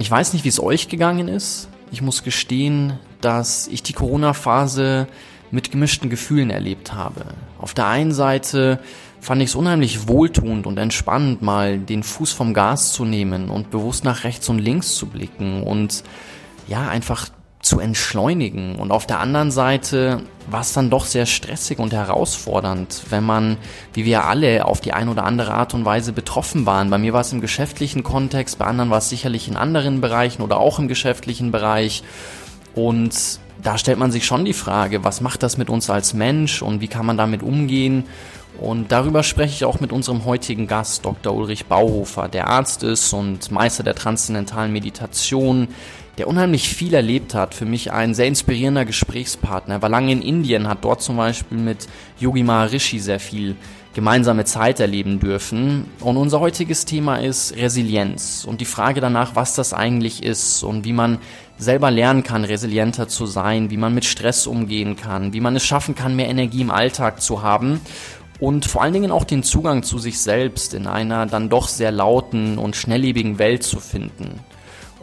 Ich weiß nicht, wie es euch gegangen ist. Ich muss gestehen, dass ich die Corona-Phase mit gemischten Gefühlen erlebt habe. Auf der einen Seite fand ich es unheimlich wohltuend und entspannend, mal den Fuß vom Gas zu nehmen und bewusst nach rechts und links zu blicken und ja, einfach zu entschleunigen. Und auf der anderen Seite war es dann doch sehr stressig und herausfordernd, wenn man, wie wir alle, auf die eine oder andere Art und Weise betroffen waren. Bei mir war es im geschäftlichen Kontext, bei anderen war es sicherlich in anderen Bereichen oder auch im geschäftlichen Bereich. Und da stellt man sich schon die Frage, was macht das mit uns als Mensch und wie kann man damit umgehen? Und darüber spreche ich auch mit unserem heutigen Gast, Dr. Ulrich Bauhofer, der Arzt ist und Meister der transzendentalen Meditation, der unheimlich viel erlebt hat. Für mich ein sehr inspirierender Gesprächspartner. Er war lange in Indien, hat dort zum Beispiel mit Yogi Maharishi sehr viel gemeinsame Zeit erleben dürfen. Und unser heutiges Thema ist Resilienz und die Frage danach, was das eigentlich ist und wie man selber lernen kann, resilienter zu sein, wie man mit Stress umgehen kann, wie man es schaffen kann, mehr Energie im Alltag zu haben und vor allen Dingen auch den Zugang zu sich selbst in einer dann doch sehr lauten und schnelllebigen Welt zu finden.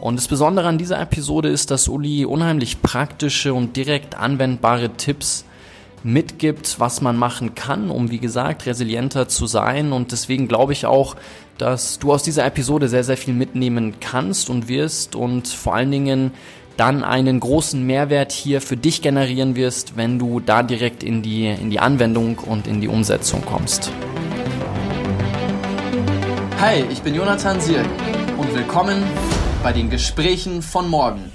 Und das Besondere an dieser Episode ist, dass Uli unheimlich praktische und direkt anwendbare Tipps mitgibt, was man machen kann, um wie gesagt resilienter zu sein. Und deswegen glaube ich auch, dass du aus dieser Episode sehr, sehr viel mitnehmen kannst und wirst und vor allen Dingen dann einen großen Mehrwert hier für dich generieren wirst, wenn du da direkt in die, in die Anwendung und in die Umsetzung kommst. Hi, ich bin Jonathan Sier und willkommen bei den Gesprächen von morgen.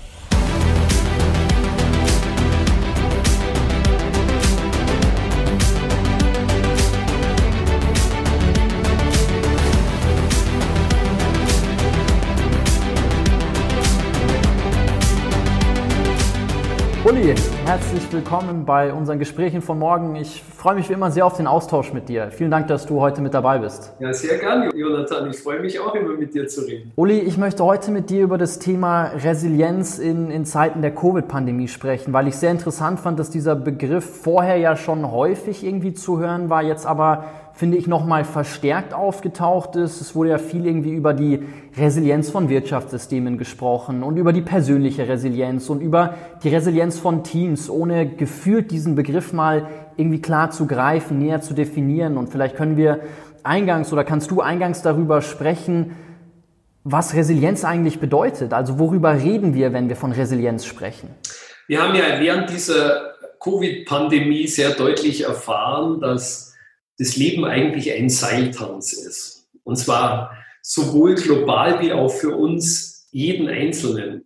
Uli, herzlich willkommen bei unseren Gesprächen von morgen. Ich freue mich wie immer sehr auf den Austausch mit dir. Vielen Dank, dass du heute mit dabei bist. Ja, sehr gerne, Jonathan. Ich freue mich auch immer mit dir zu reden. Uli, ich möchte heute mit dir über das Thema Resilienz in, in Zeiten der Covid-Pandemie sprechen, weil ich sehr interessant fand, dass dieser Begriff vorher ja schon häufig irgendwie zu hören war, jetzt aber finde ich, nochmal verstärkt aufgetaucht ist. Es wurde ja viel irgendwie über die Resilienz von Wirtschaftssystemen gesprochen und über die persönliche Resilienz und über die Resilienz von Teams, ohne gefühlt diesen Begriff mal irgendwie klar zu greifen, näher zu definieren. Und vielleicht können wir eingangs oder kannst du eingangs darüber sprechen, was Resilienz eigentlich bedeutet. Also worüber reden wir, wenn wir von Resilienz sprechen? Wir haben ja während dieser Covid-Pandemie sehr deutlich erfahren, dass das Leben eigentlich ein Seiltanz ist. Und zwar sowohl global wie auch für uns jeden Einzelnen.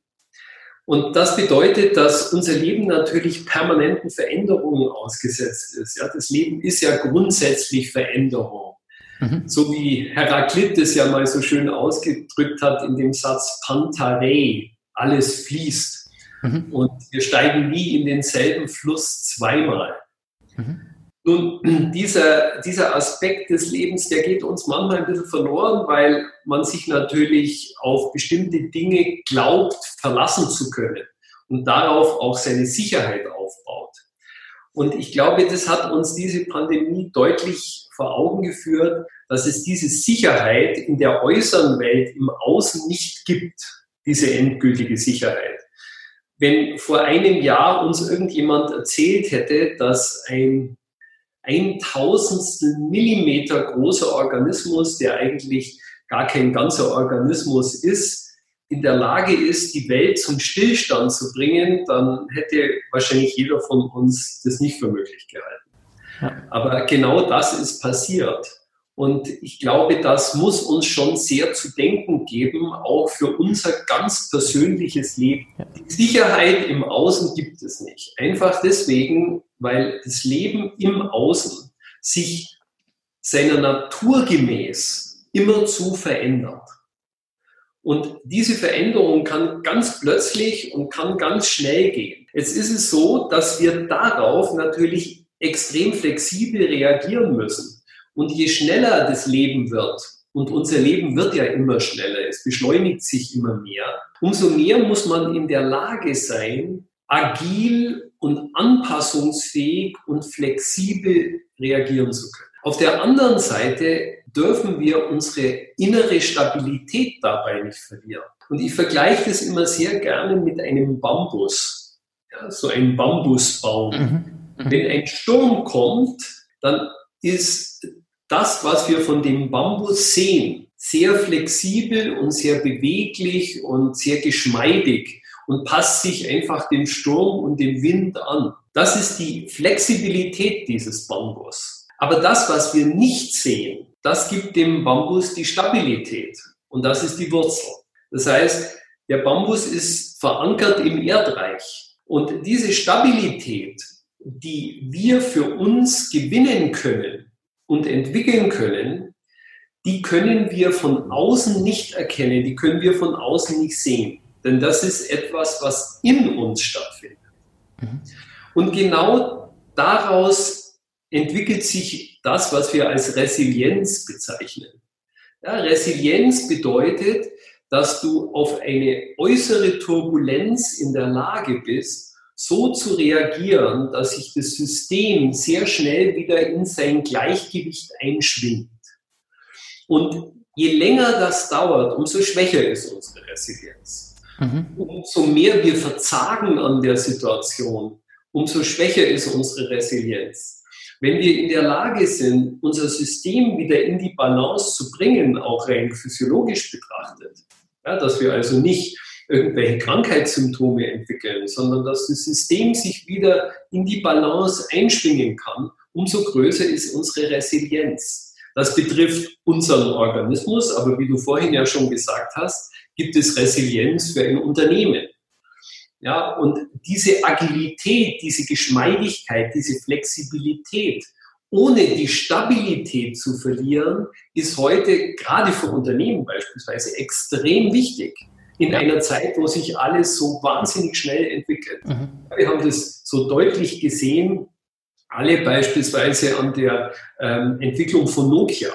Und das bedeutet, dass unser Leben natürlich permanenten Veränderungen ausgesetzt ist. Ja, das Leben ist ja grundsätzlich Veränderung. Mhm. So wie Heraklit es ja mal so schön ausgedrückt hat in dem Satz Pantarei, alles fließt. Mhm. Und wir steigen nie in denselben Fluss zweimal. Mhm. Nun, dieser, dieser Aspekt des Lebens, der geht uns manchmal ein bisschen verloren, weil man sich natürlich auf bestimmte Dinge glaubt, verlassen zu können und darauf auch seine Sicherheit aufbaut. Und ich glaube, das hat uns diese Pandemie deutlich vor Augen geführt, dass es diese Sicherheit in der äußeren Welt im Außen nicht gibt, diese endgültige Sicherheit. Wenn vor einem Jahr uns irgendjemand erzählt hätte, dass ein ein Tausendstel Millimeter großer Organismus, der eigentlich gar kein ganzer Organismus ist, in der Lage ist, die Welt zum Stillstand zu bringen, dann hätte wahrscheinlich jeder von uns das nicht für möglich gehalten. Ja. Aber genau das ist passiert. Und ich glaube, das muss uns schon sehr zu denken geben, auch für unser ganz persönliches Leben. Die Sicherheit im Außen gibt es nicht. Einfach deswegen, weil das Leben im Außen sich seiner Natur gemäß immer zu verändert. Und diese Veränderung kann ganz plötzlich und kann ganz schnell gehen. Jetzt ist es so, dass wir darauf natürlich extrem flexibel reagieren müssen. Und je schneller das Leben wird, und unser Leben wird ja immer schneller, es beschleunigt sich immer mehr, umso mehr muss man in der Lage sein, agil und anpassungsfähig und flexibel reagieren zu können. Auf der anderen Seite dürfen wir unsere innere Stabilität dabei nicht verlieren. Und ich vergleiche das immer sehr gerne mit einem Bambus, ja, so ein Bambusbaum. Mhm. Mhm. Wenn ein Sturm kommt, dann ist das, was wir von dem Bambus sehen, sehr flexibel und sehr beweglich und sehr geschmeidig und passt sich einfach dem Sturm und dem Wind an. Das ist die Flexibilität dieses Bambus. Aber das, was wir nicht sehen, das gibt dem Bambus die Stabilität und das ist die Wurzel. Das heißt, der Bambus ist verankert im Erdreich und diese Stabilität, die wir für uns gewinnen können und entwickeln können, die können wir von außen nicht erkennen, die können wir von außen nicht sehen. Denn das ist etwas, was in uns stattfindet. Mhm. Und genau daraus entwickelt sich das, was wir als Resilienz bezeichnen. Ja, Resilienz bedeutet, dass du auf eine äußere Turbulenz in der Lage bist, so zu reagieren, dass sich das System sehr schnell wieder in sein Gleichgewicht einschwingt. Und je länger das dauert, umso schwächer ist unsere Resilienz. Mhm. Umso mehr wir verzagen an der Situation, umso schwächer ist unsere Resilienz. Wenn wir in der Lage sind, unser System wieder in die Balance zu bringen, auch rein physiologisch betrachtet, ja, dass wir also nicht irgendwelche Krankheitssymptome entwickeln, sondern dass das System sich wieder in die Balance einschwingen kann, umso größer ist unsere Resilienz. Das betrifft unseren Organismus, aber wie du vorhin ja schon gesagt hast, gibt es Resilienz für ein Unternehmen. Ja, und diese Agilität, diese Geschmeidigkeit, diese Flexibilität, ohne die Stabilität zu verlieren, ist heute gerade für Unternehmen beispielsweise extrem wichtig. In ja. einer Zeit, wo sich alles so wahnsinnig schnell entwickelt. Mhm. Wir haben das so deutlich gesehen, alle beispielsweise an der ähm, Entwicklung von Nokia.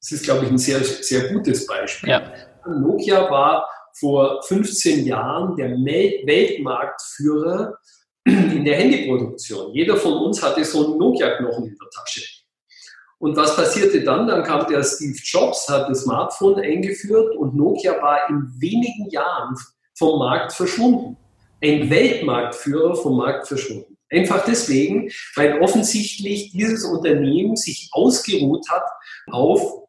Das ist, glaube ich, ein sehr, sehr gutes Beispiel. Ja. Nokia war vor 15 Jahren der Weltmarktführer in der Handyproduktion. Jeder von uns hatte so einen Nokia-Knochen in der Tasche. Und was passierte dann? Dann kam der Steve Jobs, hat das Smartphone eingeführt und Nokia war in wenigen Jahren vom Markt verschwunden. Ein Weltmarktführer vom Markt verschwunden. Einfach deswegen, weil offensichtlich dieses Unternehmen sich ausgeruht hat auf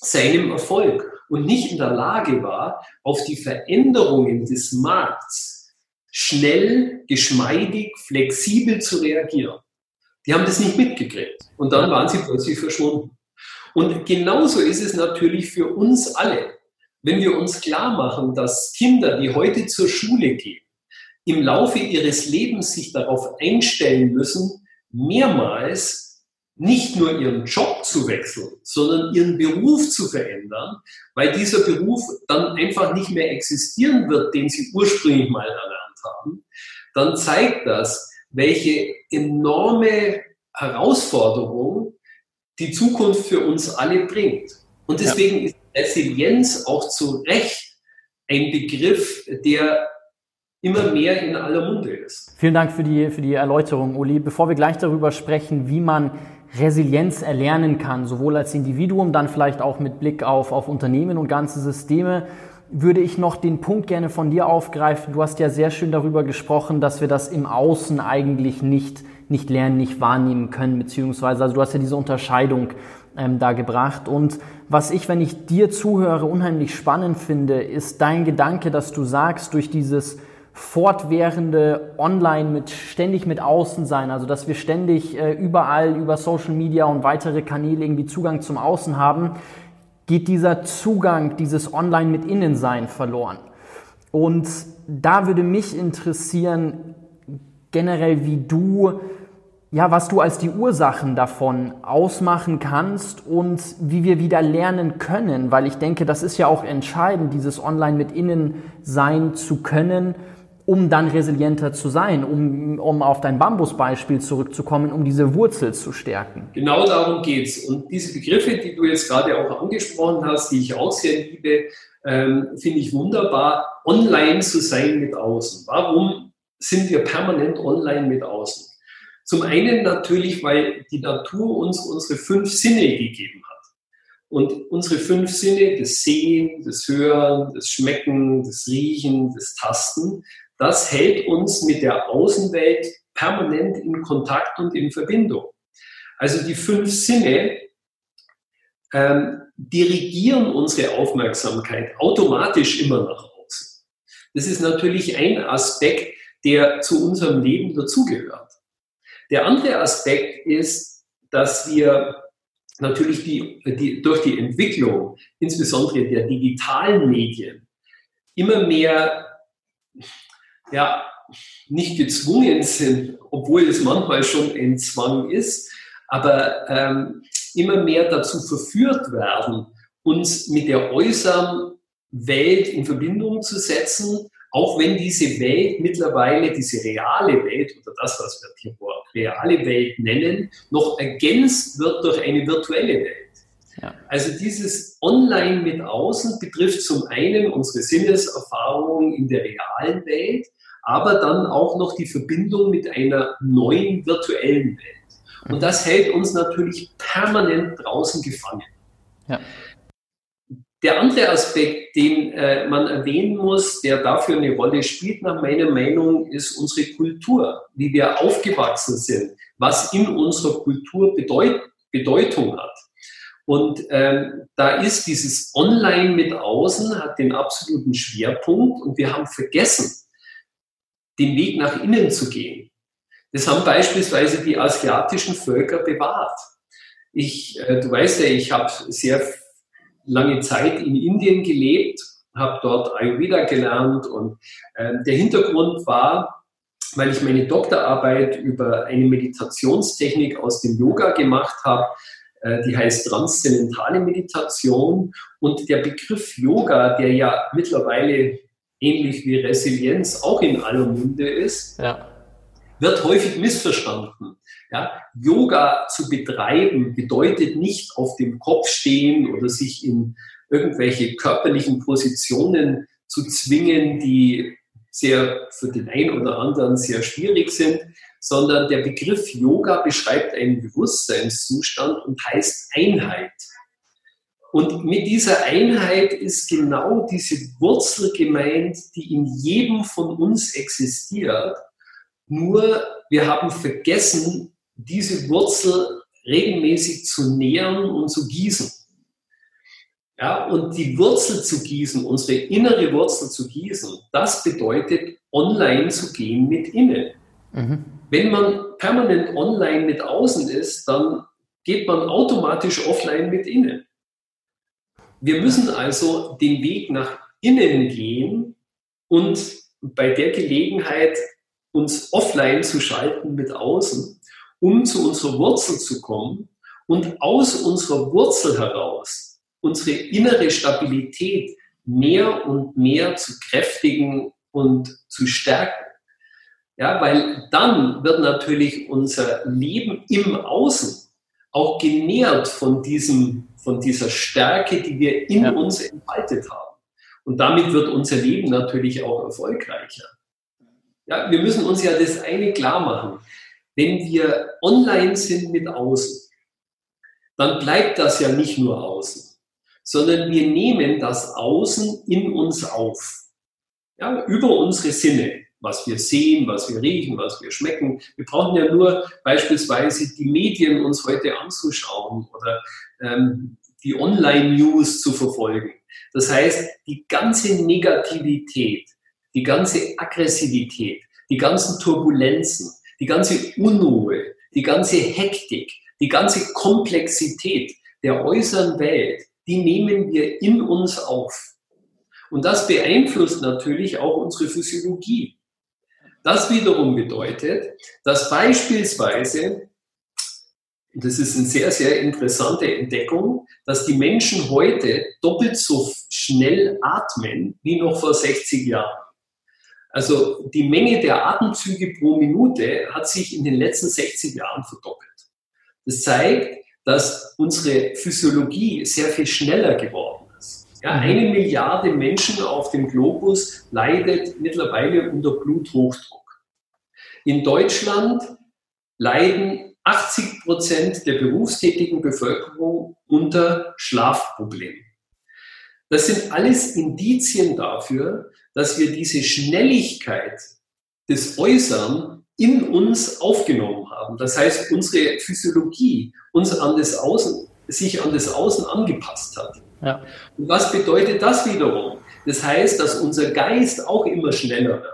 seinem Erfolg und nicht in der Lage war, auf die Veränderungen des Markts schnell, geschmeidig, flexibel zu reagieren. Die haben das nicht mitgekriegt. Und dann waren sie plötzlich verschwunden. Und genauso ist es natürlich für uns alle, wenn wir uns klar machen, dass Kinder, die heute zur Schule gehen, im Laufe ihres Lebens sich darauf einstellen müssen, mehrmals nicht nur ihren Job zu wechseln, sondern ihren Beruf zu verändern, weil dieser Beruf dann einfach nicht mehr existieren wird, den sie ursprünglich mal erlernt haben, dann zeigt das, welche enorme Herausforderung die Zukunft für uns alle bringt. Und deswegen ja. ist Resilienz auch zu Recht ein Begriff, der immer mehr in aller Munde ist. Vielen Dank für die, für die Erläuterung, Uli. Bevor wir gleich darüber sprechen, wie man Resilienz erlernen kann, sowohl als Individuum, dann vielleicht auch mit Blick auf, auf Unternehmen und ganze Systeme, würde ich noch den Punkt gerne von dir aufgreifen. Du hast ja sehr schön darüber gesprochen, dass wir das im Außen eigentlich nicht, nicht lernen, nicht wahrnehmen können, beziehungsweise, also du hast ja diese Unterscheidung ähm, da gebracht. Und was ich, wenn ich dir zuhöre, unheimlich spannend finde, ist dein Gedanke, dass du sagst, durch dieses fortwährende Online mit ständig mit außen sein, also dass wir ständig äh, überall über Social Media und weitere Kanäle irgendwie Zugang zum Außen haben, geht dieser Zugang, dieses Online mit innen sein verloren. Und da würde mich interessieren, generell wie du, ja, was du als die Ursachen davon ausmachen kannst und wie wir wieder lernen können, weil ich denke, das ist ja auch entscheidend, dieses Online mit innen sein zu können um dann resilienter zu sein, um, um auf dein Bambusbeispiel zurückzukommen, um diese Wurzel zu stärken. Genau darum geht's. Und diese Begriffe, die du jetzt gerade auch angesprochen hast, die ich auch sehr liebe, ähm, finde ich wunderbar, online zu sein mit außen. Warum sind wir permanent online mit außen? Zum einen natürlich, weil die Natur uns unsere fünf Sinne gegeben hat. Und unsere fünf Sinne, das Sehen, das Hören, das Schmecken, das Riechen, das Tasten, das hält uns mit der Außenwelt permanent in Kontakt und in Verbindung. Also die fünf Sinne ähm, dirigieren unsere Aufmerksamkeit automatisch immer nach außen. Das ist natürlich ein Aspekt, der zu unserem Leben dazugehört. Der andere Aspekt ist, dass wir natürlich die, die, durch die Entwicklung, insbesondere der digitalen Medien, immer mehr, ja, nicht gezwungen sind, obwohl es manchmal schon ein Zwang ist, aber ähm, immer mehr dazu verführt werden, uns mit der äußeren Welt in Verbindung zu setzen, auch wenn diese Welt mittlerweile, diese reale Welt oder das, was wir hier reale Welt nennen, noch ergänzt wird durch eine virtuelle Welt. Ja. Also dieses Online mit außen betrifft zum einen unsere Sinneserfahrung in der realen Welt, aber dann auch noch die Verbindung mit einer neuen virtuellen Welt. Und das hält uns natürlich permanent draußen gefangen. Ja. Der andere Aspekt, den äh, man erwähnen muss, der dafür eine Rolle spielt, nach meiner Meinung, ist unsere Kultur, wie wir aufgewachsen sind, was in unserer Kultur Bedeut Bedeutung hat. Und ähm, da ist dieses Online mit außen, hat den absoluten Schwerpunkt und wir haben vergessen, den Weg nach innen zu gehen. Das haben beispielsweise die asiatischen Völker bewahrt. Ich, äh, du weißt ja, ich habe sehr lange Zeit in Indien gelebt, habe dort Ayurveda gelernt und äh, der Hintergrund war, weil ich meine Doktorarbeit über eine Meditationstechnik aus dem Yoga gemacht habe, die heißt transzendentale Meditation und der Begriff Yoga, der ja mittlerweile ähnlich wie Resilienz auch in aller Munde ist, ja. wird häufig missverstanden. Ja, Yoga zu betreiben bedeutet nicht auf dem Kopf stehen oder sich in irgendwelche körperlichen Positionen zu zwingen, die sehr für den einen oder anderen sehr schwierig sind, sondern der Begriff Yoga beschreibt einen Bewusstseinszustand und heißt Einheit. Und mit dieser Einheit ist genau diese Wurzel gemeint, die in jedem von uns existiert. Nur wir haben vergessen, diese Wurzel regelmäßig zu nähren und zu gießen. Ja, und die Wurzel zu gießen, unsere innere Wurzel zu gießen, das bedeutet, online zu gehen mit innen. Mhm. Wenn man permanent online mit außen ist, dann geht man automatisch offline mit innen. Wir müssen also den Weg nach innen gehen und bei der Gelegenheit uns offline zu schalten mit außen, um zu unserer Wurzel zu kommen und aus unserer Wurzel heraus unsere innere Stabilität mehr und mehr zu kräftigen und zu stärken. Ja, weil dann wird natürlich unser Leben im Außen auch genährt von diesem von dieser Stärke, die wir in ja. uns entfaltet haben. Und damit wird unser Leben natürlich auch erfolgreicher. Ja, wir müssen uns ja das eine klar machen. Wenn wir online sind mit außen, dann bleibt das ja nicht nur außen, sondern wir nehmen das Außen in uns auf. Ja, über unsere Sinne, was wir sehen, was wir riechen, was wir schmecken. Wir brauchen ja nur beispielsweise die Medien uns heute anzuschauen oder ähm, die Online-News zu verfolgen. Das heißt, die ganze Negativität, die ganze Aggressivität, die ganzen Turbulenzen, die ganze Unruhe, die ganze Hektik, die ganze Komplexität der äußeren Welt, die nehmen wir in uns auf. Und das beeinflusst natürlich auch unsere Physiologie. Das wiederum bedeutet, dass beispielsweise das ist eine sehr, sehr interessante Entdeckung, dass die Menschen heute doppelt so schnell atmen wie noch vor 60 Jahren. Also die Menge der Atemzüge pro Minute hat sich in den letzten 60 Jahren verdoppelt. Das zeigt, dass unsere Physiologie sehr viel schneller geworden. Ja, eine Milliarde Menschen auf dem Globus leidet mittlerweile unter Bluthochdruck. In Deutschland leiden 80 Prozent der berufstätigen Bevölkerung unter Schlafproblemen. Das sind alles Indizien dafür, dass wir diese Schnelligkeit des Äußern in uns aufgenommen haben. Das heißt, unsere Physiologie uns an das Außen, sich an das Außen angepasst hat. Ja. Und was bedeutet das wiederum? Das heißt, dass unser Geist auch immer schneller wird.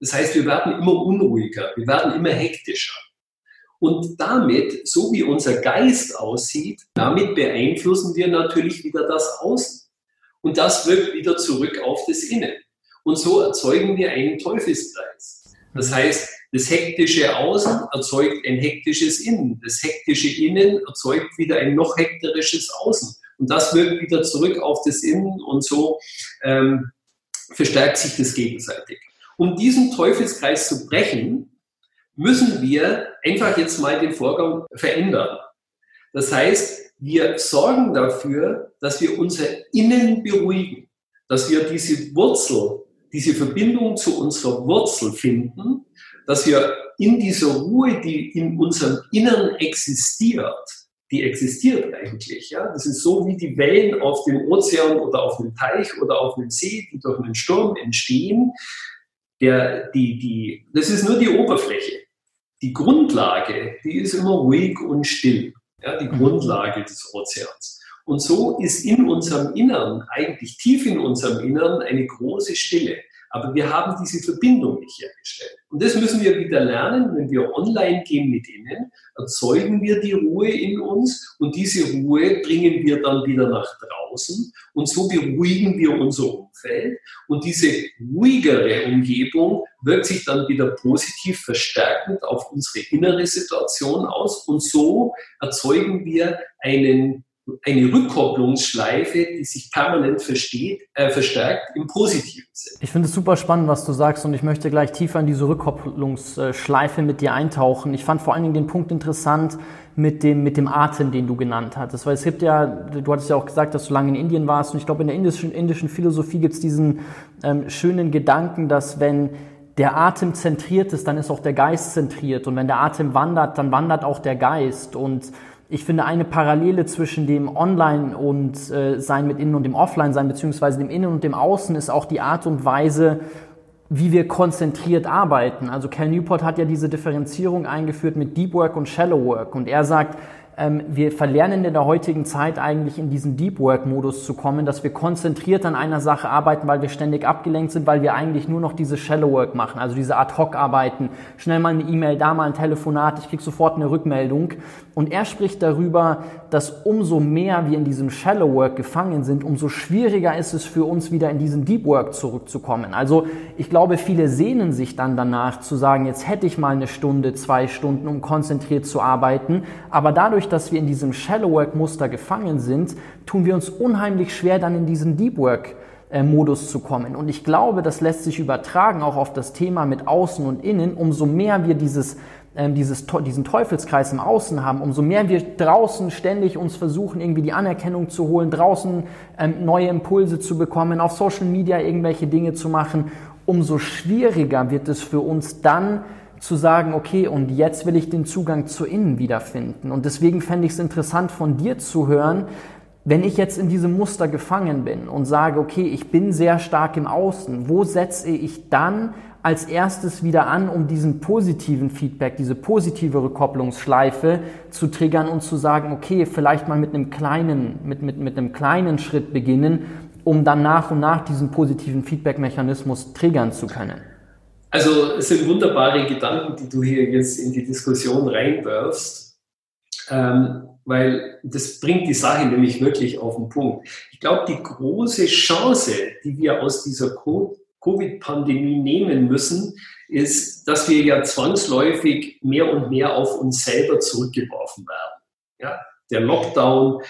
Das heißt, wir werden immer unruhiger, wir werden immer hektischer. Und damit, so wie unser Geist aussieht, damit beeinflussen wir natürlich wieder das Außen. Und das wirkt wieder zurück auf das Innen. Und so erzeugen wir einen Teufelskreis. Das heißt, das hektische Außen erzeugt ein hektisches Innen. Das hektische Innen erzeugt wieder ein noch hektisches Außen. Und das wirkt wieder zurück auf das Innen und so ähm, verstärkt sich das gegenseitig. Um diesen Teufelskreis zu brechen, müssen wir einfach jetzt mal den Vorgang verändern. Das heißt, wir sorgen dafür, dass wir unser Innen beruhigen, dass wir diese Wurzel, diese Verbindung zu unserer Wurzel finden, dass wir in dieser Ruhe, die in unserem Inneren existiert, die existiert eigentlich. Ja? Das ist so wie die Wellen auf dem Ozean oder auf einem Teich oder auf einem See, die durch einen Sturm entstehen. Der, die, die, das ist nur die Oberfläche. Die Grundlage, die ist immer ruhig und still. Ja? Die Grundlage des Ozeans. Und so ist in unserem Innern, eigentlich tief in unserem Innern, eine große Stille. Aber wir haben diese Verbindung nicht hergestellt. Und das müssen wir wieder lernen. Wenn wir online gehen mit ihnen, erzeugen wir die Ruhe in uns und diese Ruhe bringen wir dann wieder nach draußen und so beruhigen wir unser Umfeld. Und diese ruhigere Umgebung wirkt sich dann wieder positiv verstärkend auf unsere innere Situation aus und so erzeugen wir einen eine Rückkopplungsschleife, die sich permanent versteht, äh, verstärkt im positiven Sinne. Ich finde es super spannend, was du sagst und ich möchte gleich tiefer in diese Rückkopplungsschleife mit dir eintauchen. Ich fand vor allen Dingen den Punkt interessant mit dem, mit dem Atem, den du genannt hattest, weil es gibt ja, du hattest ja auch gesagt, dass du lange in Indien warst und ich glaube, in der indischen, indischen Philosophie gibt es diesen ähm, schönen Gedanken, dass wenn der Atem zentriert ist, dann ist auch der Geist zentriert und wenn der Atem wandert, dann wandert auch der Geist und ich finde eine Parallele zwischen dem Online und äh, sein mit Innen und dem Offline sein, beziehungsweise dem Innen und dem Außen, ist auch die Art und Weise, wie wir konzentriert arbeiten. Also Cal Newport hat ja diese Differenzierung eingeführt mit Deep Work und Shallow Work. Und er sagt, wir verlernen in der heutigen Zeit eigentlich in diesen Deep Work Modus zu kommen, dass wir konzentriert an einer Sache arbeiten, weil wir ständig abgelenkt sind, weil wir eigentlich nur noch diese Shallow Work machen, also diese Ad hoc arbeiten, schnell mal eine E-Mail, da mal ein Telefonat, ich krieg sofort eine Rückmeldung. Und er spricht darüber, dass umso mehr wir in diesem Shallow Work gefangen sind, umso schwieriger ist es für uns wieder in diesen Deep Work zurückzukommen. Also ich glaube, viele sehnen sich dann danach zu sagen, jetzt hätte ich mal eine Stunde, zwei Stunden, um konzentriert zu arbeiten, aber dadurch dadurch, dass wir in diesem Shallow Work Muster gefangen sind, tun wir uns unheimlich schwer, dann in diesen Deep Work äh, Modus zu kommen. Und ich glaube, das lässt sich übertragen auch auf das Thema mit Außen und Innen. Umso mehr wir dieses, ähm, dieses, diesen Teufelskreis im Außen haben, umso mehr wir draußen ständig uns versuchen, irgendwie die Anerkennung zu holen, draußen ähm, neue Impulse zu bekommen, auf Social Media irgendwelche Dinge zu machen, umso schwieriger wird es für uns dann, zu sagen, okay, und jetzt will ich den Zugang zu innen wiederfinden. Und deswegen fände ich es interessant von dir zu hören, wenn ich jetzt in diesem Muster gefangen bin und sage, okay, ich bin sehr stark im Außen, wo setze ich dann als erstes wieder an, um diesen positiven Feedback, diese positive Rückkopplungsschleife zu triggern und zu sagen, okay, vielleicht mal mit einem kleinen, mit, mit, mit einem kleinen Schritt beginnen, um dann nach und nach diesen positiven Feedback-Mechanismus triggern zu können. Also es sind wunderbare Gedanken, die du hier jetzt in die Diskussion reinwirfst, ähm, weil das bringt die Sache nämlich wirklich auf den Punkt. Ich glaube, die große Chance, die wir aus dieser Covid-Pandemie nehmen müssen, ist, dass wir ja zwangsläufig mehr und mehr auf uns selber zurückgeworfen werden. Ja, der Lockdown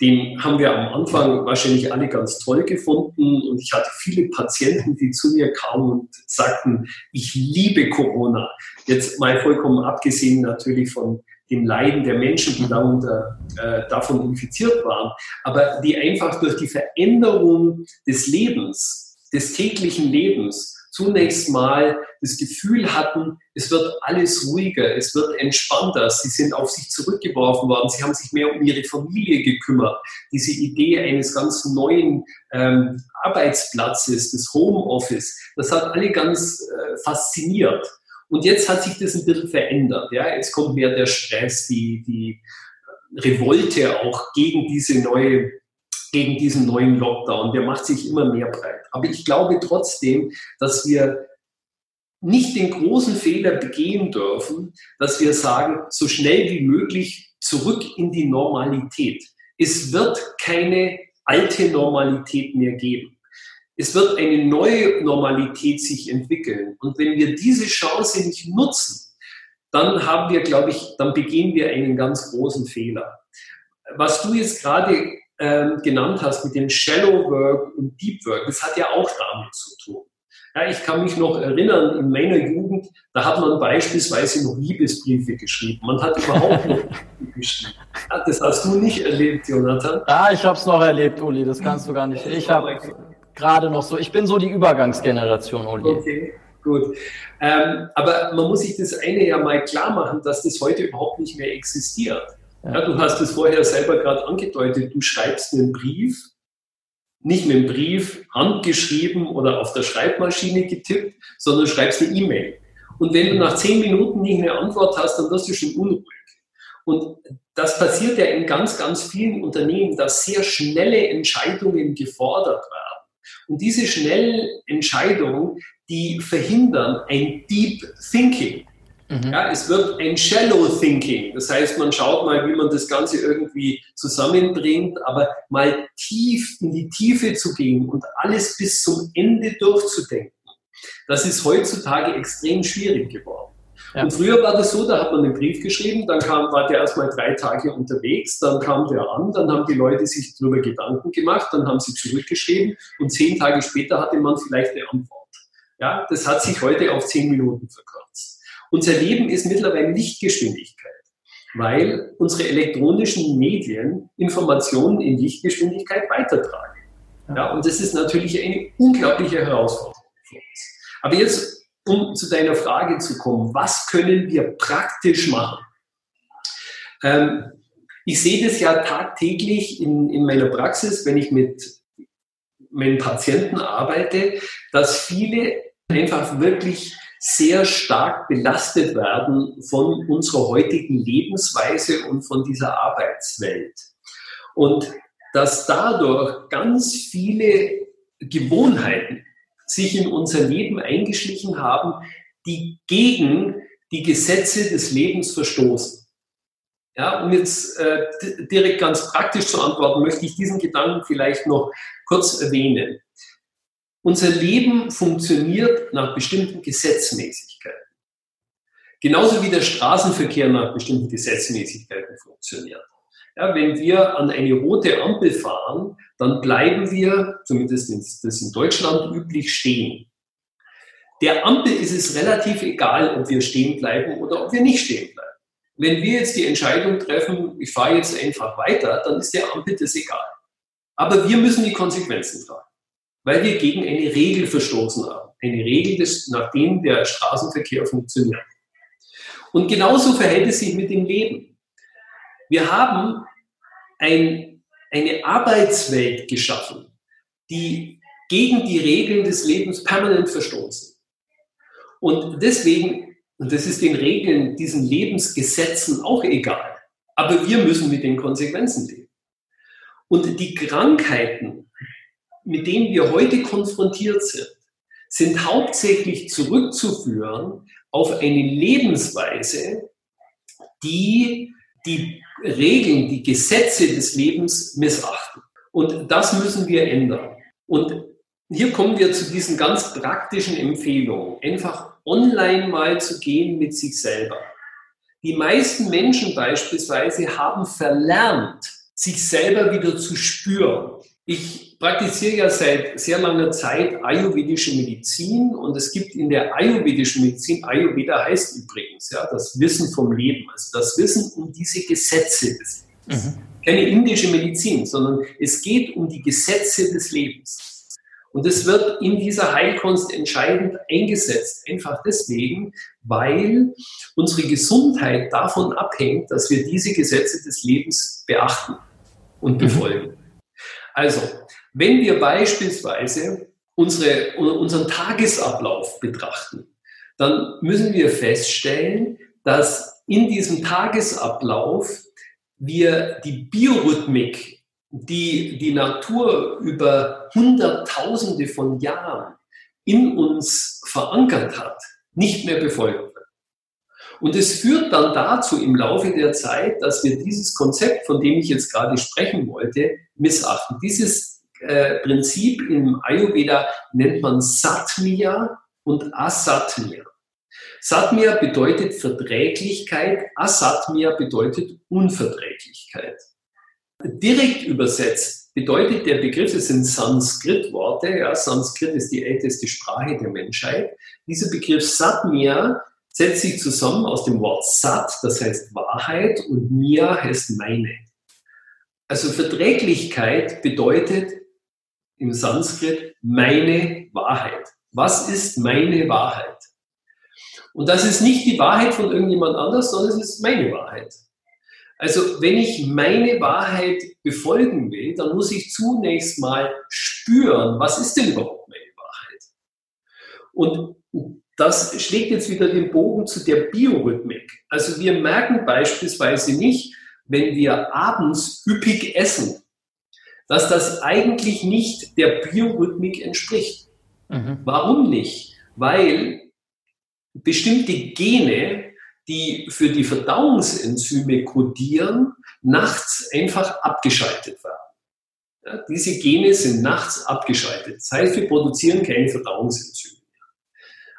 den haben wir am Anfang wahrscheinlich alle ganz toll gefunden und ich hatte viele Patienten, die zu mir kamen und sagten, ich liebe Corona. Jetzt mal vollkommen abgesehen natürlich von dem Leiden der Menschen, die darunter, äh, davon infiziert waren, aber die einfach durch die Veränderung des Lebens, des täglichen Lebens zunächst mal das Gefühl hatten, es wird alles ruhiger, es wird entspannter. Sie sind auf sich zurückgeworfen worden, sie haben sich mehr um ihre Familie gekümmert. Diese Idee eines ganz neuen ähm, Arbeitsplatzes, des Homeoffice, das hat alle ganz äh, fasziniert. Und jetzt hat sich das ein bisschen verändert. Ja? Jetzt kommt mehr der Stress, die, die Revolte auch gegen diese neue gegen diesen neuen Lockdown. Der macht sich immer mehr breit. Aber ich glaube trotzdem, dass wir nicht den großen Fehler begehen dürfen, dass wir sagen, so schnell wie möglich zurück in die Normalität. Es wird keine alte Normalität mehr geben. Es wird eine neue Normalität sich entwickeln. Und wenn wir diese Chance nicht nutzen, dann haben wir, glaube ich, dann begehen wir einen ganz großen Fehler. Was du jetzt gerade ähm, genannt hast mit dem Shallow Work und Deep Work, das hat ja auch damit zu tun. Ja, ich kann mich noch erinnern, in meiner Jugend, da hat man beispielsweise noch Liebesbriefe geschrieben. Man hat überhaupt noch Briefe geschrieben. Ja, das hast du nicht erlebt, Jonathan. Ah, ich habe es noch erlebt, Uli. Das kannst du gar nicht. Ich habe gerade noch so. Ich bin so die Übergangsgeneration, Uli. Okay, gut. Ähm, aber man muss sich das eine ja mal klar machen, dass das heute überhaupt nicht mehr existiert. Ja, du hast es vorher selber gerade angedeutet. Du schreibst einen Brief, nicht mit einem Brief handgeschrieben oder auf der Schreibmaschine getippt, sondern schreibst eine E-Mail. Und wenn du nach zehn Minuten nicht eine Antwort hast, dann wirst du schon unruhig. Und das passiert ja in ganz, ganz vielen Unternehmen, dass sehr schnelle Entscheidungen gefordert werden. Und diese schnellen Entscheidungen, die verhindern ein Deep Thinking. Mhm. Ja, es wird ein Shallow Thinking. Das heißt, man schaut mal, wie man das Ganze irgendwie zusammenbringt, aber mal tief in die Tiefe zu gehen und alles bis zum Ende durchzudenken. Das ist heutzutage extrem schwierig geworden. Ja. Und früher war das so, da hat man einen Brief geschrieben, dann kam, war der erstmal drei Tage unterwegs, dann kam der an, dann haben die Leute sich darüber Gedanken gemacht, dann haben sie zurückgeschrieben und zehn Tage später hatte man vielleicht eine Antwort. Ja, das hat sich heute auf zehn Minuten verkürzt. Unser Leben ist mittlerweile Lichtgeschwindigkeit, weil unsere elektronischen Medien Informationen in Lichtgeschwindigkeit weitertragen. Ja, und das ist natürlich eine unglaubliche Herausforderung für uns. Aber jetzt, um zu deiner Frage zu kommen, was können wir praktisch machen? Ähm, ich sehe das ja tagtäglich in, in meiner Praxis, wenn ich mit meinen Patienten arbeite, dass viele einfach wirklich sehr stark belastet werden von unserer heutigen Lebensweise und von dieser Arbeitswelt. Und dass dadurch ganz viele Gewohnheiten sich in unser Leben eingeschlichen haben, die gegen die Gesetze des Lebens verstoßen. Ja, um jetzt äh, direkt ganz praktisch zu antworten, möchte ich diesen Gedanken vielleicht noch kurz erwähnen. Unser Leben funktioniert nach bestimmten Gesetzmäßigkeiten. Genauso wie der Straßenverkehr nach bestimmten Gesetzmäßigkeiten funktioniert. Ja, wenn wir an eine rote Ampel fahren, dann bleiben wir, zumindest ist das in Deutschland üblich, stehen. Der Ampel ist es relativ egal, ob wir stehen bleiben oder ob wir nicht stehen bleiben. Wenn wir jetzt die Entscheidung treffen, ich fahre jetzt einfach weiter, dann ist der Ampel das egal. Aber wir müssen die Konsequenzen tragen weil wir gegen eine Regel verstoßen haben. Eine Regel, des, nachdem der Straßenverkehr funktioniert. Und genauso verhält es sich mit dem Leben. Wir haben ein, eine Arbeitswelt geschaffen, die gegen die Regeln des Lebens permanent verstoßen. Und deswegen, und das ist den Regeln, diesen Lebensgesetzen auch egal, aber wir müssen mit den Konsequenzen leben. Und die Krankheiten, mit denen wir heute konfrontiert sind, sind hauptsächlich zurückzuführen auf eine Lebensweise, die die Regeln, die Gesetze des Lebens missachten. Und das müssen wir ändern. Und hier kommen wir zu diesen ganz praktischen Empfehlungen. Einfach online mal zu gehen mit sich selber. Die meisten Menschen beispielsweise haben verlernt, sich selber wieder zu spüren. Ich praktiziere ja seit sehr langer Zeit ayurvedische Medizin und es gibt in der ayurvedischen Medizin, Ayurveda heißt übrigens, ja, das Wissen vom Leben, also das Wissen um diese Gesetze des Lebens. Mhm. Keine indische Medizin, sondern es geht um die Gesetze des Lebens. Und es wird in dieser Heilkunst entscheidend eingesetzt. Einfach deswegen, weil unsere Gesundheit davon abhängt, dass wir diese Gesetze des Lebens beachten und mhm. befolgen. Also, wenn wir beispielsweise unsere, unseren Tagesablauf betrachten, dann müssen wir feststellen, dass in diesem Tagesablauf wir die Biorhythmik die die Natur über Hunderttausende von Jahren in uns verankert hat, nicht mehr befolgt wird. Und es führt dann dazu im Laufe der Zeit, dass wir dieses Konzept, von dem ich jetzt gerade sprechen wollte, missachten. Dieses äh, Prinzip im Ayurveda nennt man Satmya und Asatmya. Satmya bedeutet Verträglichkeit, Asatmya bedeutet Unverträglichkeit. Direkt übersetzt bedeutet der Begriff, es sind Sanskrit-Worte, ja, Sanskrit ist die älteste Sprache der Menschheit. Dieser Begriff Satmya setzt sich zusammen aus dem Wort Sat, das heißt Wahrheit, und Mia heißt meine. Also Verträglichkeit bedeutet im Sanskrit meine Wahrheit. Was ist meine Wahrheit? Und das ist nicht die Wahrheit von irgendjemand anders, sondern es ist meine Wahrheit. Also wenn ich meine Wahrheit befolgen will, dann muss ich zunächst mal spüren, was ist denn überhaupt meine Wahrheit? Und das schlägt jetzt wieder den Bogen zu der Biorhythmik. Also wir merken beispielsweise nicht, wenn wir abends üppig essen, dass das eigentlich nicht der Biorhythmik entspricht. Mhm. Warum nicht? Weil bestimmte Gene die für die Verdauungsenzyme kodieren, nachts einfach abgeschaltet werden. Ja, diese Gene sind nachts abgeschaltet. Das heißt, wir produzieren keine Verdauungsenzyme mehr.